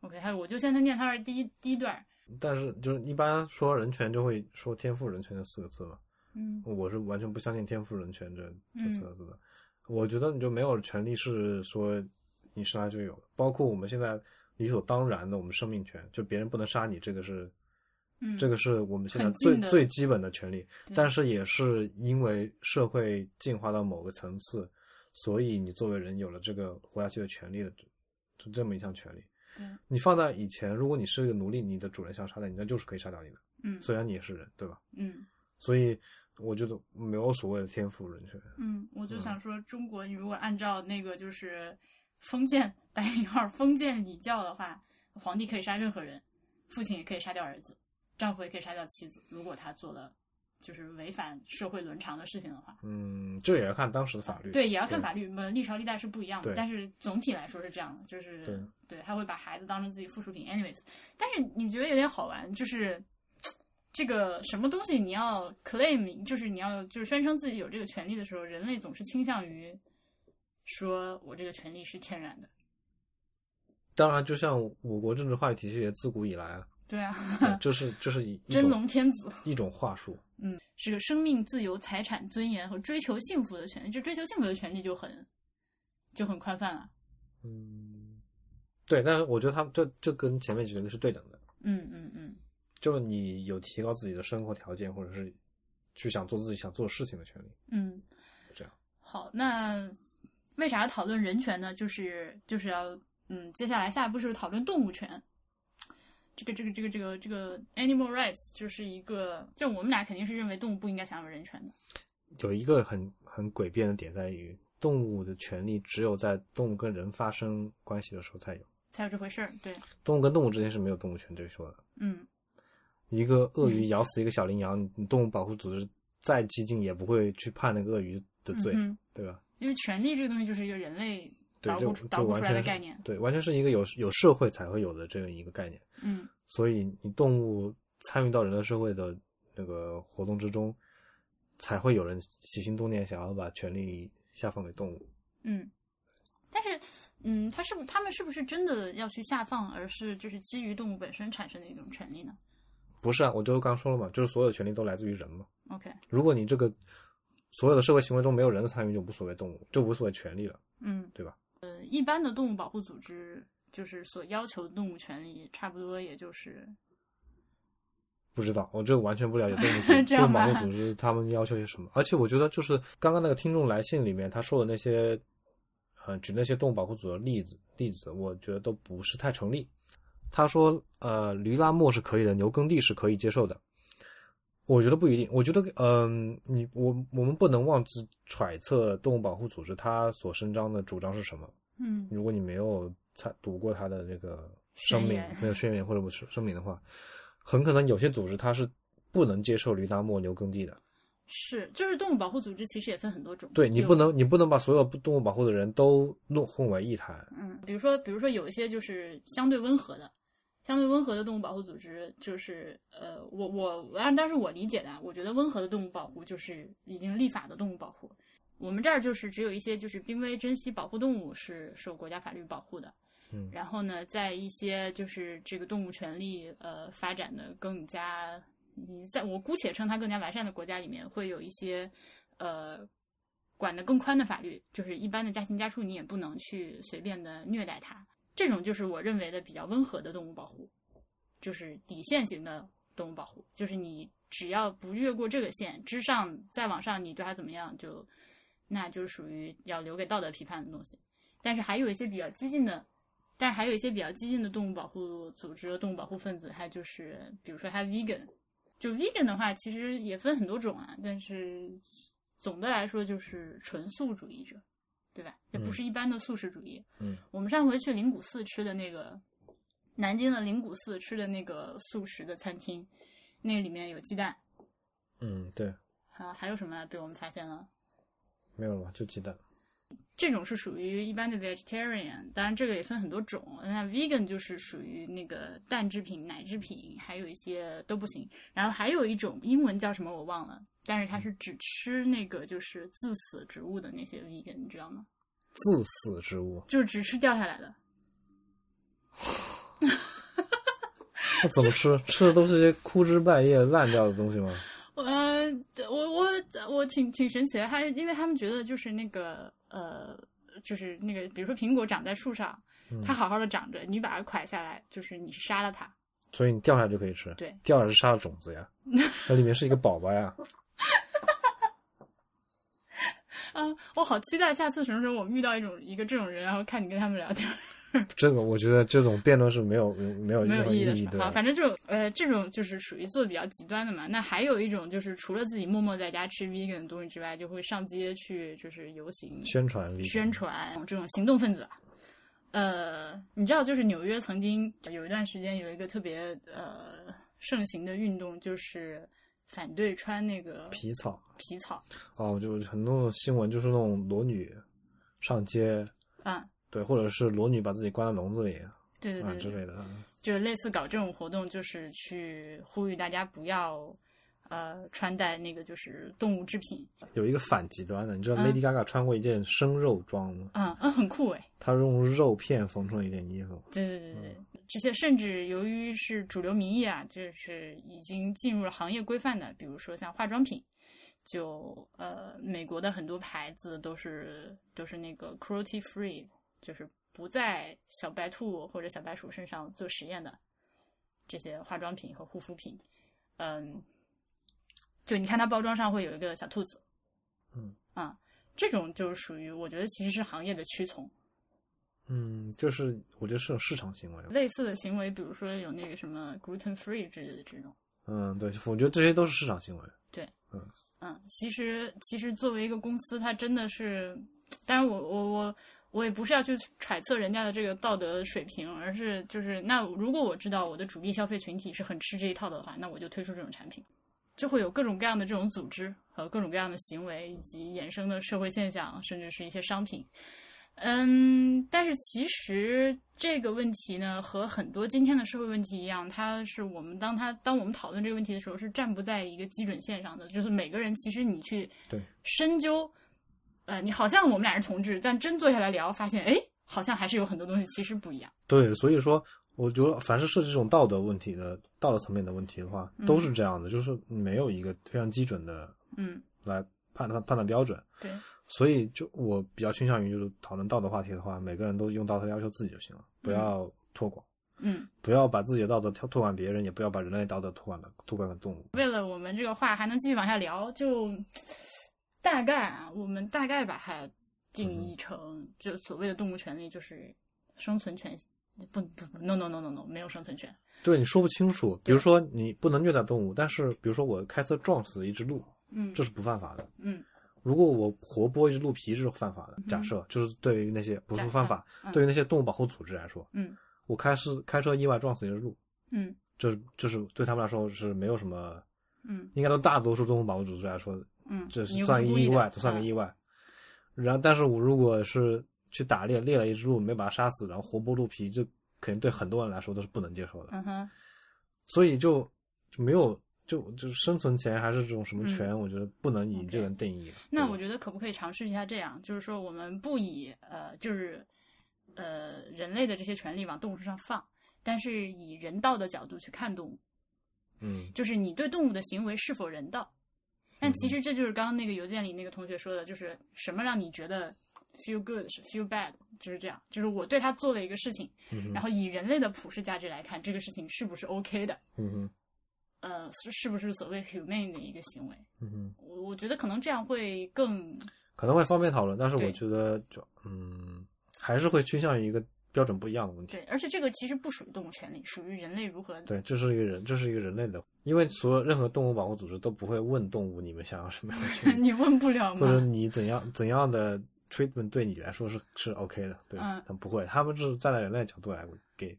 S1: OK，还有我就现在念他的第一第一段。
S2: 但是就是一般说人权就会说天赋人权这四个字嘛，
S1: 嗯
S2: 我是完全不相信天赋人权这这
S1: 嗯
S2: 四个字的。我觉得你就没有权利是说你生来就有的，包括我们现在理所当然的我们生命权，就别人不能杀你，这个是
S1: 嗯，
S2: 这个是我们现在最最基本的权利，但是也是因为社会进化到某个层次，所以你作为人有了这个活下去的权利的，就这么一项权利。
S1: 对，
S2: 你放在以前，如果你是一个奴隶，你的主人想杀掉你，那就是可以杀掉你的，
S1: 嗯
S2: 虽然你也是人，对吧？
S1: 嗯
S2: 所以我觉得没有所谓的天赋人权。
S1: 嗯，我就想说，中国你如果按照那个就是封建打引号封建礼教的话，皇帝可以杀任何人，父亲也可以杀掉儿子，丈夫也可以杀掉妻子，如果他做了就是违反社会伦常的事情的话。
S2: 嗯，这也要看当时的法律。
S1: 对，也要看法律，呃，历朝历代是不一样的，但是总体来说是这样的，就是
S2: 对
S1: 对，他会把孩子当成自己附属品，anyways。但是你觉得有点好玩，就是 这个什么东西你要 claim，就是你要就是宣称自己有这个权利的时候，人类总是倾向于说我这个权利是天然的。
S2: 当然，就像我国政治话语体系也自古以来啊，
S1: 对啊，
S2: 对这是就是一一
S1: 真龙天子，
S2: 一种话术。
S1: 嗯，是个生命、自由、财产、尊严和追求幸福的权利。这追求幸福的权利就很就很宽泛了。
S2: 嗯，对，但是我觉得他们这这跟前面几个是对等的，
S1: 嗯嗯嗯，
S2: 就是你有提高自己的生活条件，或者是去想做自己想做的事情的权利。
S1: 嗯，
S2: 这样。
S1: 好，那为啥要讨论人权呢？就是就是要嗯，接下来下一步是讨论动物权。这个这个这个这个这个 animal rights 就是一个，就我们俩肯定是认为动物不应该享有人权的。
S2: 有一个很很诡辩的点在于，动物的权利只有在动物跟人发生关系的时候才有，
S1: 才有这回事儿，对，
S2: 动物跟动物之间是没有动物权对说的。
S1: 嗯，
S2: 一个鳄鱼咬死一个小羚羊，你动物保护组织再激进也不会去判那个鳄鱼的罪，
S1: 嗯
S2: 对吧？
S1: 因为权力这个东西就是一个人类，捣鼓出捣鼓出来的概念。
S2: 对，完全是一个有有社会才会有的这样一个概念。
S1: 嗯
S2: 所以你动物参与到人类社会的那个活动之中，才会有人起心动念想要把权利下放给动物。
S1: 嗯，但是嗯，他是不他们是不是真的要去下放，而是就是基于动物本身产生的一种权利呢
S2: 不是啊，我就刚说了嘛，就是所有权利都来自于人嘛。
S1: ？OK，
S2: 如果你这个所有的社会行为中没有人的参与，就无所谓动物，就无所谓权利了，
S1: 嗯，
S2: 对吧？
S1: 呃，一般的动物保护组织就是所要求的动物权利，差不多也就是
S2: 不知道，我这个完全不了解动物组 动物保护组织他们要求些什么。而且我觉得，就是刚刚那个听众来信里面他说的那些，呃，举那些动物保护组的例子例子，我觉得都不是太成立。他说，呃，驴拉磨是可以的，牛耕地是可以接受的。我觉得不一定。我觉得，嗯、你我我们不能妄自揣测动物保护组织它所伸张的主张是什么。
S1: 嗯
S2: 如果你没有参读过它的这个声明，没有宣言或者不是声明的话，很可能有些组织它是不能接受驴打磨牛耕地的。
S1: 是，就是动物保护组织其实也分很多种，
S2: 对你不能，你不能把所有动物保护的人都弄混为一谈。
S1: 嗯，比如说，比如说有一些就是相对温和的，相对温和的动物保护组织，就是呃，我我按当时我理解的啊，我觉得温和的动物保护就是已经立法的动物保护。我们这儿就是只有一些就是濒危珍稀保护动物是受国家法律保护的，
S2: 嗯
S1: 然后呢，在一些就是这个动物权利呃发展的更加，你在我姑且称它更加完善的国家里面，会有一些呃管得更宽的法律，就是一般的家禽家畜你也不能去随便的虐待它，这种就是我认为的比较温和的动物保护，就是底线型的动物保护，就是你只要不越过这个线之上，再往上你对它怎么样就，那就是属于要留给道德批判的东西。但是还有一些比较激进的，但是还有一些比较激进的动物保护组织、动物保护分子，还就是比如说它 vegan，就 vegan 的话，其实也分很多种啊，但是总的来说就是纯素主义者，对吧？也不是一般的素食主义。
S2: 嗯，
S1: 我们上回去灵谷寺吃的那个南京的灵谷寺吃的那个素食的餐厅，那里面有鸡蛋，
S2: 嗯，对，
S1: 啊，还有什么被我们发现了？
S2: 没有了？就鸡蛋。
S1: 这种是属于一般的 vegetarian，当然这个也分很多种。那 vegan 就是属于那个蛋制品、奶制品，还有一些都不行。然后还有一种英文叫什么我忘了，但是它是只吃那个就是自死植物的那些 vegan，你知道吗？
S2: 自死植物，
S1: 就是只吃掉下来的。
S2: 那怎么吃？吃的都是些枯枝败叶、烂掉的东西吗？
S1: 呃，我我我挺挺神奇的，他因为他们觉得就是那个呃，就是那个比如说苹果长在树上，
S2: 嗯
S1: 它好好的长着，你把它蒯下来，就是你是杀了它。
S2: 所以你掉下来就可以吃。
S1: 对，
S2: 掉下来是杀了种子呀，那里面是一个宝宝呀。
S1: 嗯，我好期待下次什么时候我们遇到一种一个这种人，然后看你跟他们聊天，
S2: 这个我觉得这种辩论是没有没有
S1: 没有意义的。好，反正这种呃这种就是属于做的比较极端的嘛。那还有一种就是除了自己默默在家吃 vegan 的东西之外，就会上街去就是游行
S2: 宣传
S1: 宣传这种行动分子。呃，你知道，就是纽约曾经有一段时间有一个特别呃盛行的运动，就是反对穿那个
S2: 皮草
S1: 皮草。
S2: 哦，就是很多新闻就是那种裸女上街，
S1: 嗯，
S2: 对，或者是裸女把自己关在笼子里
S1: 对对对对
S2: 啊之类的。
S1: 就是类似搞这种活动，就是去呼吁大家不要呃穿戴那个就是动物制品。
S2: 有一个反极端的，你知道
S1: 嗯
S2: Lady Gaga 穿过一件生肉装吗？
S1: 嗯嗯，很酷诶。
S2: 她用肉片缝成了一件衣服。
S1: 对对对对，这些甚至由于是主流民意啊，就是已经进入了行业规范的，比如说像化妆品，就呃，美国的很多牌子都是都是那个 cruelty free，就是不在小白兔或者小白鼠身上做实验的这些化妆品和护肤品，嗯，就你看它包装上会有一个小兔子，
S2: 嗯
S1: 啊，这种就是属于我觉得其实是行业的屈从。
S2: 嗯，就是我觉得是种市场行为。
S1: 类似的行为，比如说有那个什么 gluten free 之类的这种。
S2: 嗯，对，我觉得这些都是市场行为。
S1: 对，
S2: 嗯
S1: 嗯，其实其实作为一个公司，它真的是，但是我我我我也不是要去揣测人家的这个道德水平，而是就是那如果我知道我的主力消费群体是很吃这一套的话，那我就推出这种产品，就会有各种各样的这种组织和各种各样的行为以及衍生的社会现象，甚至是一些商品。嗯，但是其实这个问题呢，和很多今天的社会问题一样，它是我们当它当我们讨论这个问题的时候，是站不在一个基准线上的。就是每个人，其实你去
S2: 对
S1: 深究，呃，你好像我们俩是同志，但真坐下来聊，发现，哎，好像还是有很多东西其实不一样。
S2: 对，所以说，我觉得凡是涉及这种道德问题的道德层面的问题的话，都是这样的，就是没有一个非常基准的
S1: 嗯，
S2: 来判断判断标准。
S1: 对，
S2: 所以就我比较倾向于就是讨论道德话题的话，每个人都用道德要求自己就行了，不要托管，
S1: 嗯，
S2: 不要把自己的道德托托管别人，也不要把人类道德托管了托管给动物。
S1: 为了我们这个话还能继续往下聊，就大概啊，我们大概把它定义成，就所谓的动物权利就是生存权。不不不，no no no no no，没有生存权。
S2: 对，你说不清楚。比如说你不能虐待动物，但是比如说我开车撞死一只鹿，
S1: 嗯，
S2: 这是不犯法的。
S1: 嗯
S2: 如果我活剥一只鹿皮，这是犯法的。假设就是对于那些不是犯法，
S1: 嗯
S2: 对于那些动物保护组织来说，
S1: 嗯
S2: 我开是开车意外撞死一只鹿，
S1: 嗯
S2: 这是这是对他们来说是没有什么，
S1: 嗯
S2: 应该都大多数动物保护组织来说，
S1: 嗯，
S2: 这是算
S1: 意的
S2: 个意外，这算个
S1: 嗯
S2: 意外。然后，但是我如果是去打猎，猎了一只鹿，没把它杀死，然后活剥鹿皮，这肯定对很多人来说都是不能接受的。
S1: 嗯哼，
S2: 所以就就没有就就是生存权还是这种什么权，
S1: 嗯
S2: 我觉得不能以这个定义
S1: 那我觉得可不可以尝试一下这样，就是说我们不以呃就是呃人类的这些权利往动物身上放，但是以人道的角度去看动物，
S2: 嗯
S1: 就是你对动物的行为是否人道。但其实这就是刚刚那个邮件里那个同学说的，就是什么让你觉得 feel good 是 feel bad，就是这样，就是我对他做了一个事情，
S2: 嗯
S1: 然后以人类的普世价值来看，这个事情是不是 OK 的，
S2: 嗯哼。
S1: 呃，是是不是所谓 humane 的一个行为？
S2: 嗯哼，
S1: 我我觉得可能这样会更
S2: 可能会方便讨论，但是我觉得就嗯还是会倾向于一个标准不一样的问题。
S1: 对，而且这个其实不属于动物权利，属于人类如何
S2: 对，这是一个人，这是一个人类的，因为所有任何动物保护组织都不会问动物你们想要什么样的权利，
S1: 你问不了
S2: 或者？你怎样怎样的 treatment 对你来说是是 OK 的，对，
S1: 嗯
S2: 他们不会，他们是站在人类角度来给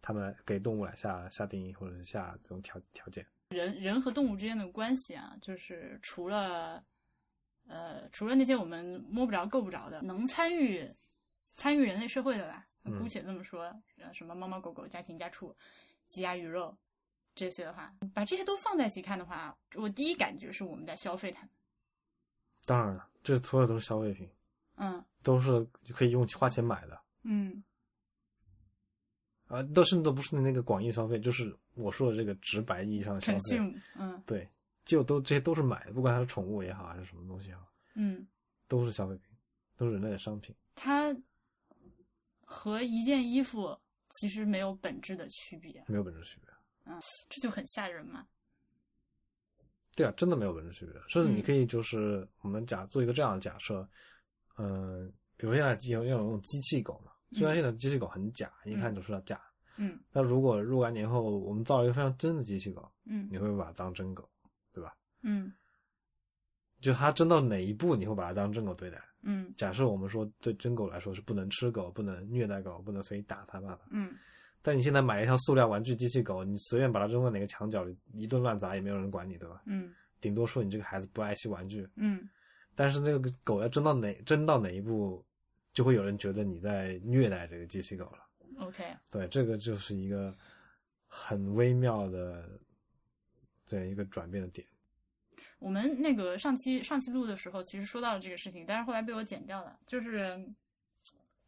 S2: 他们来给动物来下下定义或者是下这种条条件。
S1: 人人和动物之间的关系啊，就是除了呃除了那些我们摸不着、够不着的，能参与参与人类社会的吧，
S2: 嗯
S1: 姑且这么说，呃，什么猫猫狗狗、家禽家畜、鸡鸭鱼肉这些的话，把这些都放在一起看的话，我第一感觉是我们在消费它们。
S2: 当然了，这所有都是消费品，
S1: 嗯
S2: 都是可以用花钱买的。
S1: 嗯
S2: 啊，都甚至都不是那个广义消费，就是我说的这个直白意义上的消费。
S1: 嗯
S2: 对，就都这些都是买的，不管它是宠物也好，还是什么东西也好，
S1: 嗯，
S2: 都是消费品，都是人类的商品。
S1: 它和一件衣服其实没有本质的区别，
S2: 没有本质区别。
S1: 嗯这就很吓人嘛。
S2: 对啊，真的没有本质区别。甚至你
S1: 嗯
S2: 可以就是我们假做一个这样的假设，嗯、比如现在有有那种机器狗嘛，虽然
S1: 嗯
S2: 现在机器狗很假，一看就知道假。
S1: 嗯
S2: 但如果若干年后我们造了一个非常真的机器狗，
S1: 嗯
S2: 你会把它当真狗，对吧？
S1: 嗯
S2: 就它真到哪一步，你会把它当真狗对待？
S1: 嗯
S2: 假设我们说对真狗来说是不能吃狗、不能虐待狗、不能随意打它骂它，
S1: 嗯
S2: 但你现在买一条塑料玩具机器狗，你随便把它扔到哪个墙角里，一顿乱砸也没有人管你，对吧？
S1: 嗯
S2: 顶多说你这个孩子不爱惜玩具。
S1: 嗯
S2: 但是那个狗要真到哪真到哪一步，就会有人觉得你在虐待这个机器狗了。
S1: ，OK，
S2: 对，这个就是一个很微妙的这样一个转变的点。
S1: 我们那个上期上期录的时候，其实说到了这个事情，但是后来被我剪掉了。就是，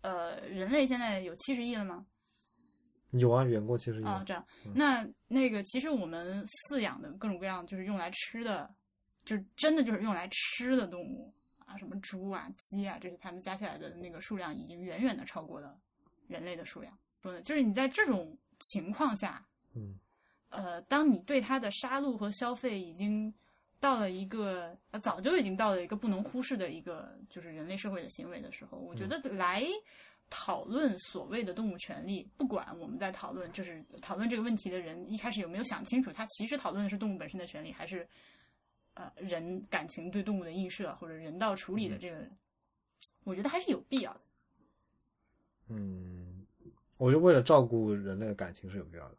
S1: 呃，人类现在有七十亿了吗？
S2: 有啊，远过其实有。
S1: 啊，这样
S2: 嗯，
S1: 那那个其实我们饲养的各种各样，就是用来吃的，就是真的就是用来吃的动物啊，什么猪啊、鸡啊，这是它们加起来的那个数量已经远远的超过了人类的数量。说的就是你在这种情况下，
S2: 嗯
S1: 呃，当你对它的杀戮和消费已经到了一个呃早就已经到了一个不能忽视的一个就是人类社会的行为的时候，我觉得来讨论所谓的动物权利，不管我们在讨论就是讨论这个问题的人一开始有没有想清楚，他其实讨论的是动物本身的权利，还是呃人感情对动物的映射或者人道处理的这个，我觉得还是有必要的。
S2: 嗯，我觉得为了照顾人类的感情是有必要的。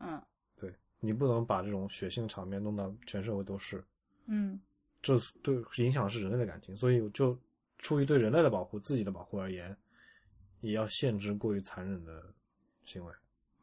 S1: 嗯
S2: 对你不能把这种血腥场面弄到全社会都是，
S1: 嗯
S2: 这对影响的是人类的感情，所以就出于对人类的保护、自己的保护而言，也要限制过于残忍的行为。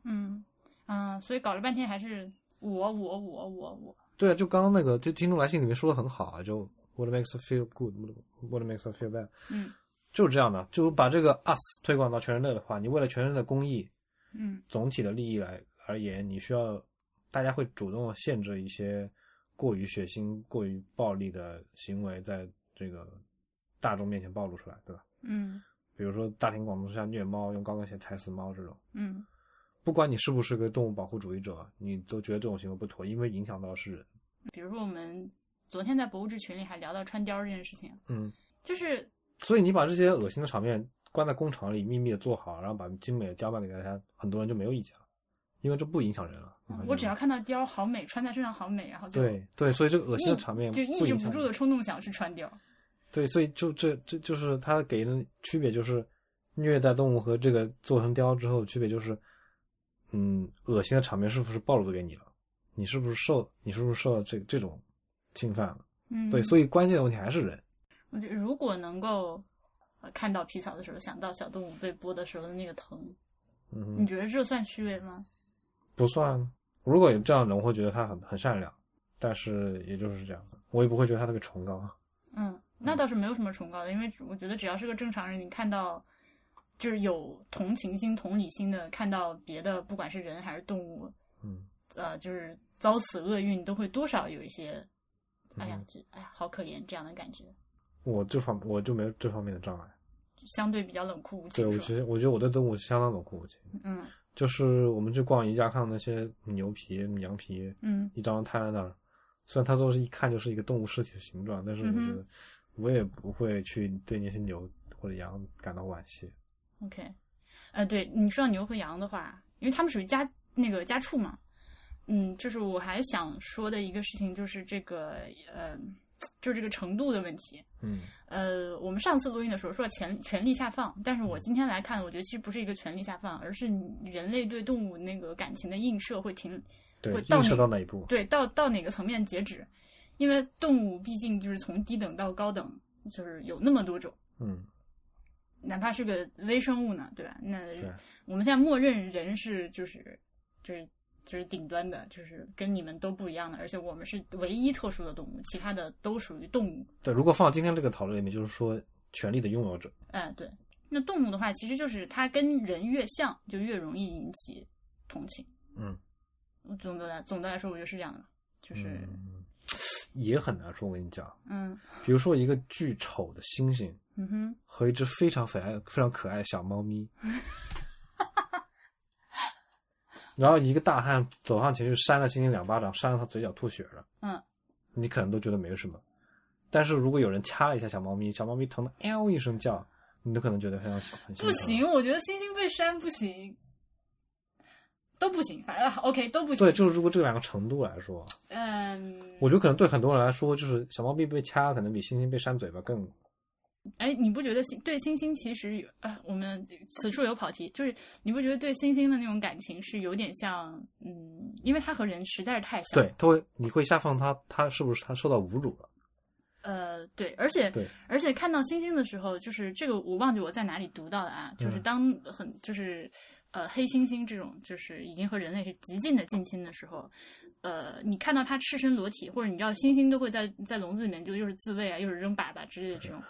S1: 嗯啊、所以搞了半天还是我我我我我。
S2: 对啊，就刚刚那个，就听众来信里面说的很好啊，就 what makes us feel good，what makes us feel bad，
S1: 嗯
S2: 就是这样的，就把这个 us 推广到全人类的话，你为了全人类的公益、
S1: 嗯
S2: 总体的利益来而言，你需要大家会主动限制一些过于血腥、过于暴力的行为在这个大众面前暴露出来，对吧？
S1: 嗯
S2: 比如说大庭广众之下虐猫、用高跟鞋踩死猫这种，
S1: 嗯
S2: 不管你是不是个动物保护主义者，你都觉得这种行为不妥，因为影响到是人。
S1: 比如说我们昨天在博物志群里还聊到穿貂这件事情，
S2: 嗯，
S1: 就是
S2: 所以你把这些恶心的场面关在工厂里，秘密的做好，然后把精美的雕卖给大家，很多人就没有意见了，因为这不影响人了。
S1: 我只要看到貂好美，穿在身上好美，然后就
S2: 对对，所以这个恶心的场面
S1: 就抑制不住的冲动想去穿貂。
S2: 对，所以就这这就是它给人的区别，就是虐待动物和这个做成貂之后的区别就是，嗯，恶心的场面是不是暴露给你了？你是不是受你是不是受到这这种侵犯了？
S1: 嗯，
S2: 对，所以关键的问题还是人。
S1: 我觉得如果能够呃看到皮草的时候，想到小动物被剥的时候的那个疼，
S2: 嗯，
S1: 你觉得这算虚伪吗？
S2: 不算。如果有这样的人，我会觉得他很很善良，但是也就是这样，我也不会觉得他特别崇高。
S1: 嗯，那倒是没有什么崇高的，因为我觉得只要是个正常人，你看到就是有同情心、同理心的，看到别的不管是人还是动物，
S2: 嗯，
S1: 呃，就是遭此厄运，都会多少有一些，哎呀哎呀好可怜这样的感觉，
S2: 我这方我就没有这方面的障碍。
S1: 相对比较冷酷无
S2: 对，
S1: 情，对
S2: 我其实我觉得我对动物相当冷酷无情。
S1: 嗯
S2: 就是我们去逛宜家看到那些牛皮、羊皮，
S1: 嗯。
S2: 一张张摊在那儿，虽然它都是一看就是一个动物尸体的形状，但是我觉得我也不会去对那些牛或者羊感到惋惜。
S1: ，OK，呃，对你说到牛和羊的话，因为它们属于家那个家畜嘛，嗯，就是我还想说的一个事情就是这个呃，就是这个程度的问题。
S2: 嗯
S1: 呃，我们上次录音的时候说权权力下放，但是我今天来看，我觉得其实不是一个权力下放，而是人类对动物那个感情的映射会停，
S2: 对
S1: 会，到
S2: 映射到哪一步？
S1: 对，到到哪个层面截止？因为动物毕竟就是从低等到高等，就是有那么多种，
S2: 嗯，
S1: 哪怕是个微生物呢，对吧？那，我们现在默认人是就是就是就是顶端的，就是跟你们都不一样的，而且我们是唯一特殊的动物，其他的都属于动物。
S2: 对。如果放到今天这个讨论里面，就是说权力的拥有者，
S1: 哎，对。那动物的话，其实就是它跟人越像，就越容易引起同情。
S2: 嗯，
S1: 总的来总的来说，我觉得是这样的，就是
S2: 嗯也很难说。我跟你讲，
S1: 嗯
S2: 比如说一个巨丑的猩猩
S1: 嗯哼，
S2: 和一只非常可爱、非常可爱的小猫咪，然后一个大汉走上前去扇了星星两巴掌，扇到他嘴角吐血了。
S1: 嗯，
S2: 你可能都觉得没什么，但是如果有人掐了一下小猫咪，小猫咪疼的嗷一声叫，你都可能觉得非常很
S1: 不行，我觉得星星被扇不行，都不行，反正 OK 都不行。
S2: 对，就是如果这两个程度来说，
S1: 嗯，
S2: 我觉得可能对很多人来说，就是小猫咪被掐，可能比星星被扇嘴巴更
S1: 哎，你不觉得星对星星其实有啊？我们此处有跑题，就是你不觉得对星星的那种感情是有点像，嗯，因为它和人实在是太像。
S2: 对，，它会你会下放他，他是不是他受到侮辱了？
S1: 呃，对，而且
S2: 对
S1: 而且看到星星的时候，就是这个我忘记我在哪里读到的啊，就是
S2: 嗯
S1: 当很就是呃黑猩猩这种就是已经和人类是极近的近亲的时候，呃，你看到它赤身裸体，或者你知道猩猩都会在在笼子里面就又是自卫啊，又是扔粑粑之类的这种，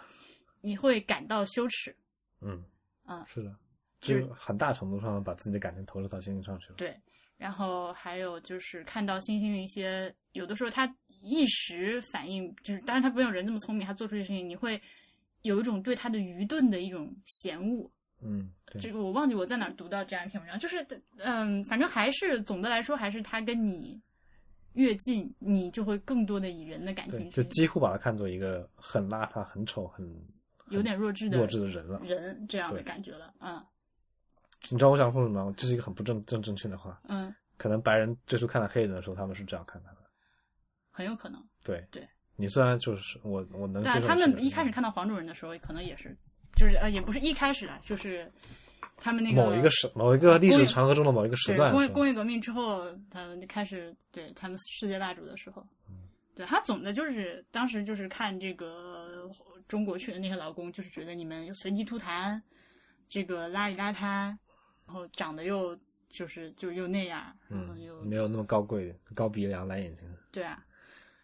S1: 你会感到羞耻。
S2: 嗯，
S1: 啊
S2: 是的，
S1: 就
S2: 就很大程度上把自己的感情投入到猩猩上去了。
S1: 对，然后还有就是看到猩猩的一些，有的时候他一时反应，就是当然他不像人那么聪明，他做出的事情，你会有一种对他的愚钝的一种嫌恶。
S2: 嗯，对
S1: 这个我忘记我在哪儿读到这样一篇文章，就是嗯，反正还是总的来说，还是他跟你越近，你就会更多的以人的感，情，
S2: 就几乎把他看作一个很邋遢、很丑、很
S1: 有点弱智的
S2: 弱智的人了。
S1: 人这样的感觉了。嗯
S2: 你知道我想说什么吗？这是一个很不正正正确的话。
S1: 嗯，
S2: 可能白人最初看到黑人的时候，他们是这样看他的。
S1: 很有可能。
S2: 对
S1: 对，
S2: 你虽然就是我我能
S1: 但他们一开始看到黄种人的时候，可能也是，就是呃，也不是一开始啊，就是他们那个
S2: 某一个时某一个历史长河中的某一个时段
S1: 工业工业革命之后，他们就开始对他们世界霸主的时候，
S2: 嗯
S1: 对他总的就是当时就是看这个中国去的那些劳工，就是觉得你们随地吐痰，这个邋里邋遢，然后长得又就是就又那样，然后
S2: 嗯
S1: 又、
S2: 没有那么高贵、高鼻梁、蓝眼睛。
S1: 对啊，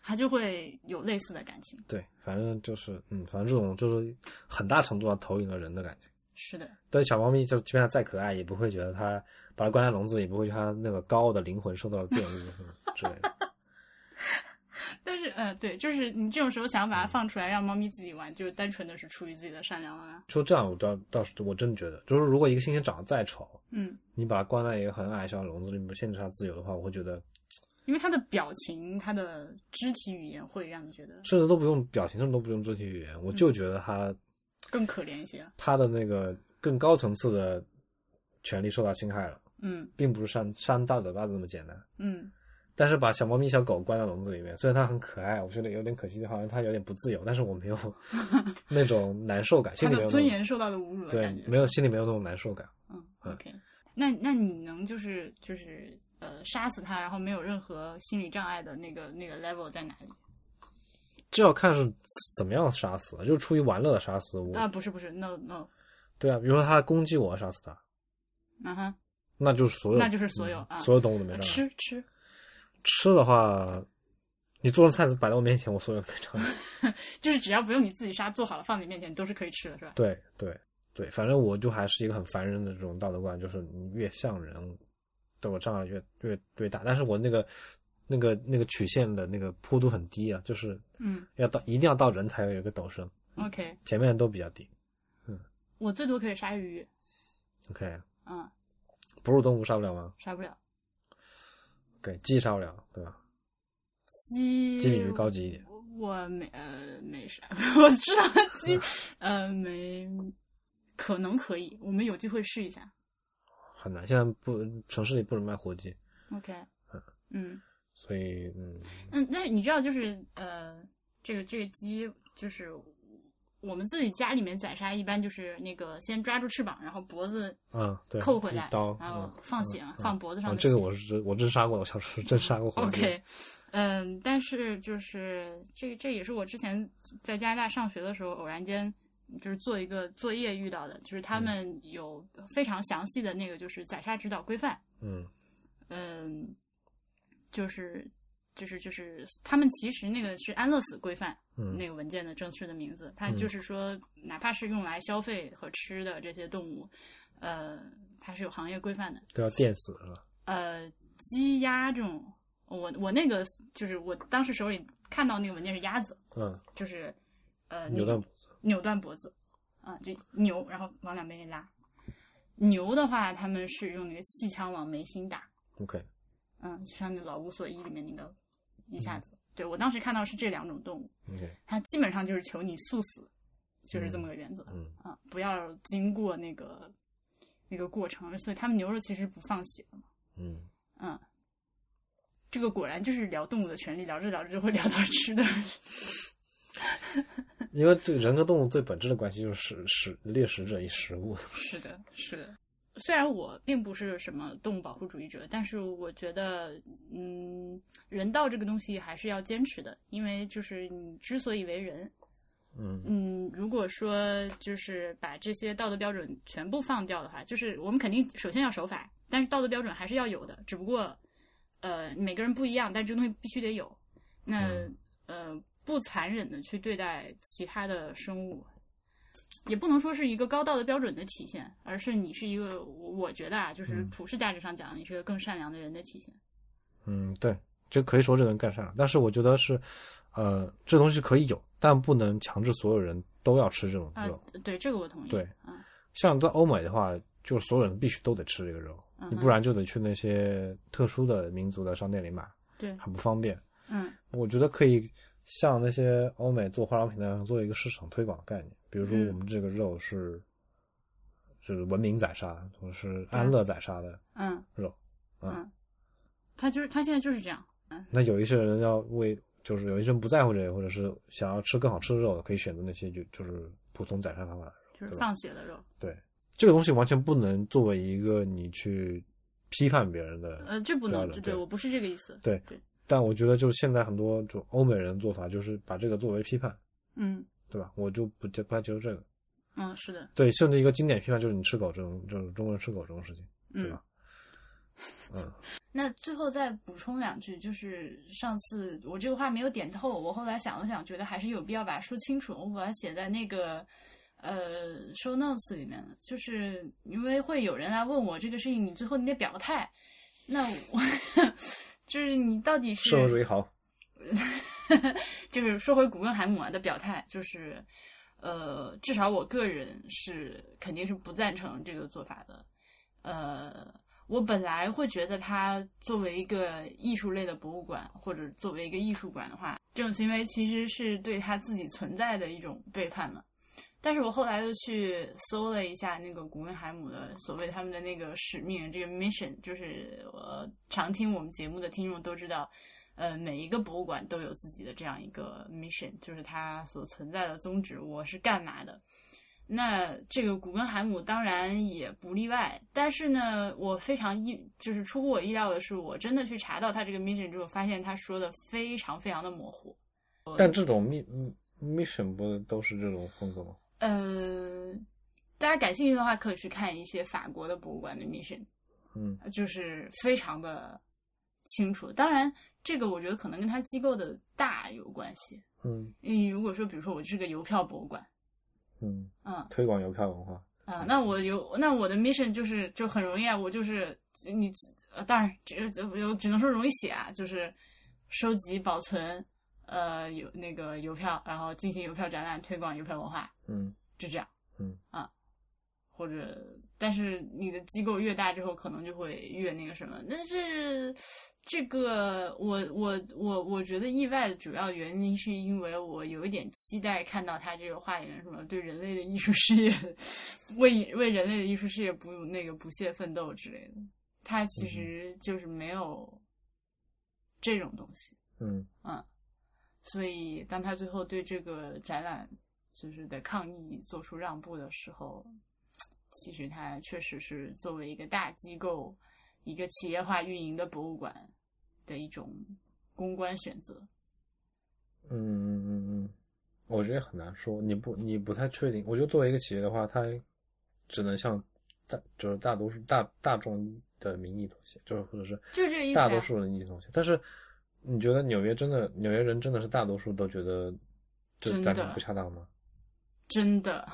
S1: 他就会有类似的感情。
S2: 对，反正就是嗯，反正这种就是很大程度上投影了人的感情。
S1: 是的，
S2: 对小猫咪，就即便它再可爱，也不会觉得它把它关在笼子里，也不会觉得它那个高傲的灵魂受到了玷污嗯之类的。
S1: 但是呃，对，就是你这种时候想把它放出来让猫咪自己玩，就是单纯的是出于自己的善良啊。
S2: 说这样，我倒倒是我真的觉得，就是如果一个猩猩长得再丑，
S1: 嗯，
S2: 你把它关在一个很矮小的笼子里，面限制它自由的话，我会觉得
S1: 因为它的表情、它的肢体语言会让你觉得
S2: 甚至都不用表情，甚至都不用肢体语言，我就觉得它
S1: 更可怜一些。
S2: 它的那个更高层次的权利受到侵害了，
S1: 嗯
S2: 并不是扇扇大嘴巴子那么简单。
S1: 嗯，
S2: 但是把小猫咪、小狗关在笼子里面，虽然它很可爱，我觉得有点可惜，好像它有点不自由，但是我没有 那种难受感，心里没有尊
S1: 严受到的侮辱的
S2: 对
S1: 感觉。，
S2: 没有心里没有那种难受感。
S1: 嗯
S2: 嗯
S1: ，OK。那那你能就是就是呃杀死它，然后没有任何心理障碍的那个那个 level 在哪里？
S2: 这要看是怎么样杀死，就是出于玩乐的杀死我。
S1: 啊，不是不是，no no，
S2: 对啊，比如说它攻击我，杀死它，
S1: 嗯哼，
S2: 那就是所有，
S1: 那就是所有
S2: 所有动物都没障碍。
S1: 吃吃，
S2: 吃的话，你做成菜摆在我面前，我所有都没障碍。
S1: 就是只要不用你自己杀，做好了放你面前你都是可以吃的，是吧？
S2: 对对对，反正我就还是一个很烦人的这种道德观，就是你越像人，对我障碍越越越大。但是我那个那个那个曲线的那个坡度很低啊，就是
S1: 嗯
S2: 要到一定要到人才有一个陡升
S1: ，，OK，
S2: 前面都比较低。
S1: 嗯我最多可以杀鱼
S2: ，OK，
S1: 嗯，
S2: 哺乳动物杀不了吗
S1: 杀不了。
S2: ？OK，鸡杀不了，对吧？
S1: 鸡
S2: 鸡比鱼高级一点。
S1: 我没呃没啥，我知道鸡 呃没可能可以，我们有机会试一下。
S2: 很难，现在不城市里不能卖活鸡
S1: ，OK，嗯
S2: 所以嗯，
S1: 嗯，那你知道就是呃这个这个鸡就是我们自己家里面宰杀，一般就是那个先抓住翅膀，然后脖子
S2: 嗯，对，
S1: 扣回来然后
S2: 嗯
S1: 放血
S2: 嗯
S1: 放脖子上
S2: 这个我是真我真杀过，我小时候真杀过。
S1: OK，嗯，但是就是这这也是我之前在加拿大上学的时候偶然间就是做一个作业遇到的，就是他们有非常详细的那个就是宰杀指导规范，
S2: 嗯
S1: 嗯，就是就是就是他们其实那个是安乐死规范，
S2: 嗯
S1: 那个文件的正式的名字，它
S2: 嗯
S1: 就是说哪怕是用来消费和吃的这些动物，呃，它是有行业规范的。
S2: 都要电死是吧？
S1: 呃，鸡鸭这种，我我那个就是我当时手里看到那个文件是鸭子，
S2: 嗯，
S1: 就是呃
S2: 扭断脖子。
S1: 扭断脖子，啊，就扭，然后往两边一拉。牛的话，他们是用那个气枪往眉心打
S2: ，OK，
S1: 嗯，就像那《老无所依》里面那个一下子。对我当时看到是这两种动物它基本上就是求你速死，就是这么个原则、
S2: 嗯
S1: 啊，不要经过那个那个过程。所以他们牛肉其实不放血的嘛。
S2: 嗯，
S1: 嗯，这个果然就是聊动物的权利，聊着聊着就会聊到吃的。
S2: 因为这个人和动物最本质的关系就是食食猎食者与食物。
S1: 是的，是的。虽然我并不是什么动物保护主义者，但是我觉得，嗯，人道这个东西还是要坚持的，因为就是你之所以为人，
S2: 嗯
S1: 嗯，如果说就是把这些道德标准全部放掉的话，就是我们肯定首先要守法，但是道德标准还是要有的，只不过呃每个人不一样，但这个东西必须得有。那、
S2: 嗯
S1: 呃不残忍的去对待其他的生物，也不能说是一个高道德标准的体现，而是你是一个，我觉得啊，就是
S2: 嗯
S1: 普世价值上讲，你是个更善良的人的体现。
S2: 嗯，对，这可以说这能干善良，但是我觉得是，呃，这东西可以有，但不能强制所有人都要吃这种
S1: 啊
S2: 肉。，
S1: 对这个我同意。
S2: 对
S1: 嗯
S2: 像在欧美的话，就是所有人必须都得吃这个肉，
S1: 嗯
S2: 你不然就得去那些特殊的民族的商店里买，
S1: 对，
S2: 很不方便。
S1: 嗯
S2: 我觉得可以像那些欧美做化妆品那样做一个市场推广的概念，比如说
S1: 嗯
S2: 我们这个肉是、就是文明宰杀，或者是安乐宰杀的
S1: 嗯
S2: 肉。
S1: 嗯，他就是他现在就是这样。
S2: 那有一些人要为，就是有一些人不在乎这些，或者是想要吃更好吃的肉，可以选择那些就就是普通宰杀方法的肉。
S1: 就是放血的肉，
S2: 对，这个东西完全不能作为一个你去批判别人的。
S1: 呃，这不能，对我不是这个意思。
S2: 对
S1: 对，
S2: 但我觉得就是现在很多就欧美人做法，就是把这个作为批判，
S1: 嗯
S2: 对吧？我就不接不太接受这个。
S1: 嗯，是的，
S2: 对，甚至一个经典批判就是你吃狗这种，就是中国人吃狗这种事情，对
S1: 嗯
S2: 吧。？嗯
S1: 那最后再补充两句，就是上次我这个话没有点透，我后来想了想，觉得还是有必要把它说清楚。我把它写在那个呃 show notes 里面了，就是因为会有人来问我这个事情，你最后你得表个态。那我就是你到底是
S2: 社会主义好，
S1: 就是说回古根海姆啊的表态，就是呃，至少我个人是肯定是不赞成这个做法的。呃，我本来会觉得他作为一个艺术类的博物馆，或者作为一个艺术馆的话，这种行为其实是对他自己存在的一种背叛嘛。但是我后来又去搜了一下那个古根海姆的所谓他们的那个使命，这个 mission，就是我常听我们节目的听众都知道，呃每一个博物馆都有自己的这样一个 mission，就是它所存在的宗旨，我是干嘛的。那这个古根海姆当然也不例外，但是呢，我非常意就是出乎我意料的是，我真的去查到他这个 mission 之后，发现他说的非常非常的模糊。
S2: 但这种 mi mission 不都是这种风格吗？
S1: 呃，大家感兴趣的话，可以去看一些法国的博物馆的 mission，
S2: 嗯
S1: 就是非常的清楚。当然，这个我觉得可能跟它机构的大有关系。
S2: 嗯
S1: 你如果说，比如说我是个邮票博物馆，
S2: 嗯，
S1: 嗯
S2: 推广邮票文化。
S1: 啊、那我有那我的 mission 就是就很容易啊，我就是你呃，当然只只有只能说容易写啊，就是收集保存呃邮那个邮票，然后进行邮票展览，推广邮票文化。
S2: 嗯
S1: 就这样，
S2: 嗯
S1: 啊，或者，但是你的机构越大之后，可能就会越那个什么。但是这个，我我我我觉得意外的主要原因是因为我有一点期待看到他这个话里面什么对人类的艺术事业，为为人类的艺术事业不那个不懈奋斗之类的。他其实就是没有这种东西。
S2: 嗯
S1: 所以当他最后对这个展览就是的抗议做出让步的时候，其实他确实是作为一个大机构、一个企业化运营的博物馆的一种公关选择。
S2: 嗯嗯嗯嗯，我觉得很难说，你不你不太确定。我觉得作为一个企业的话，它只能向大就是大多数大大众的民意妥协，就是或者是
S1: 就是这个意思啊
S2: 大多数人意见妥协。但是你觉得纽约真的纽约人真的是大多数都觉得这
S1: 真的
S2: 不恰当吗？
S1: 真的，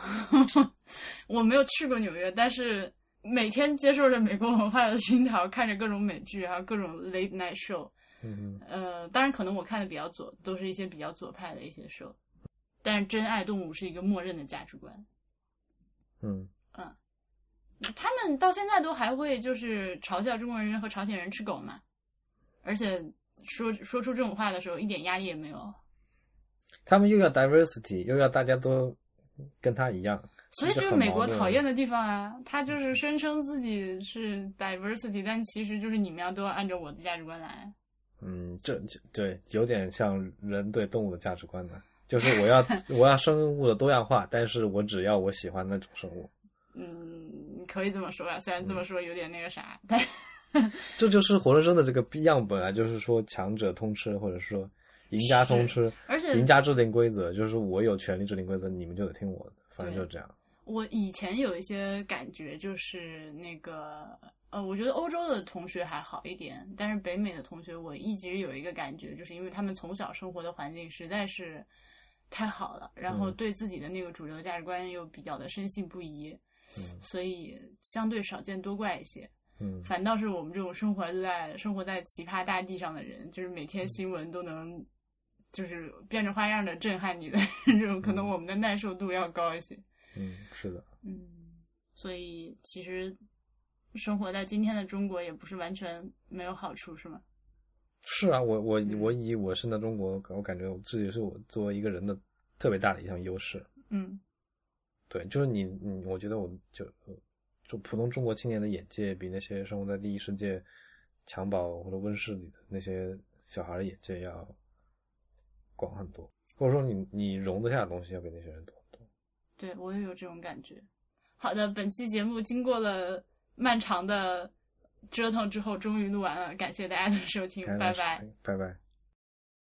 S1: 我没有去过纽约，但是每天接受着美国文化的熏陶，看着各种美剧，还有各种 late night show。
S2: 嗯
S1: 呃，当然可能我看的比较左，都是一些比较左派的一些 show，但是真爱动物是一个默认的价值观。
S2: 嗯嗯
S1: 他们到现在都还会就是嘲笑中国人和朝鲜人吃狗嘛，而且说说出这种话的时候一点压力也没有，
S2: 他们又要 diversity，又要大家都跟他一样，
S1: 所以这是美国讨厌的地方啊。他就是声称自己是 diversity，但其实就是你们要都要按照我的价值观来。
S2: 嗯，这这对有点像人对动物的价值观呢，就是 我要我要生物的多样化，但是我只要我喜欢那种生物，
S1: 嗯，可以这么说吧，虽然
S2: 嗯
S1: 这么说有点那个啥，但
S2: 这就是活生生的这个样本啊，就是说强者通吃，或者说赢家通吃，
S1: 而且
S2: 赢家制定规则，就是我有权利制定规则，你们就得听我的，反正就这样。
S1: 我以前有一些感觉，就是那个呃，我觉得欧洲的同学还好一点，但是北美的同学，我一直有一个感觉，就是因为他们从小生活的环境实在是太好了，然后
S2: 嗯
S1: 对自己的那个主流价值观又比较的深信不疑，
S2: 嗯
S1: 所以相对少见多怪一些。
S2: 嗯
S1: 反倒是我们这种生活在生活在奇葩大地上的人，就是每
S2: 嗯
S1: 天新闻都能，就是变着花样的震撼你的 这种，可能我们的耐受度要高一些。
S2: 嗯，是的，
S1: 嗯，所以其实生活在今天的中国也不是完全没有好处，是吗？
S2: 是啊，我我
S1: 嗯
S2: 我以我生在中国，我感觉我自己是我作为一个人的特别大的一项优势。
S1: 嗯
S2: 对，就是你你，我觉得我就就普通中国青年的眼界比那些生活在第一世界襁褓或者温室里的那些小孩的眼界要广很多，或者说你你容得下的东西要比那些人多很多。
S1: 对我也有这种感觉。好的，本期节目经过了漫长的折腾之后，终于录完了，感谢大家的收听，拜拜。
S2: 拜拜。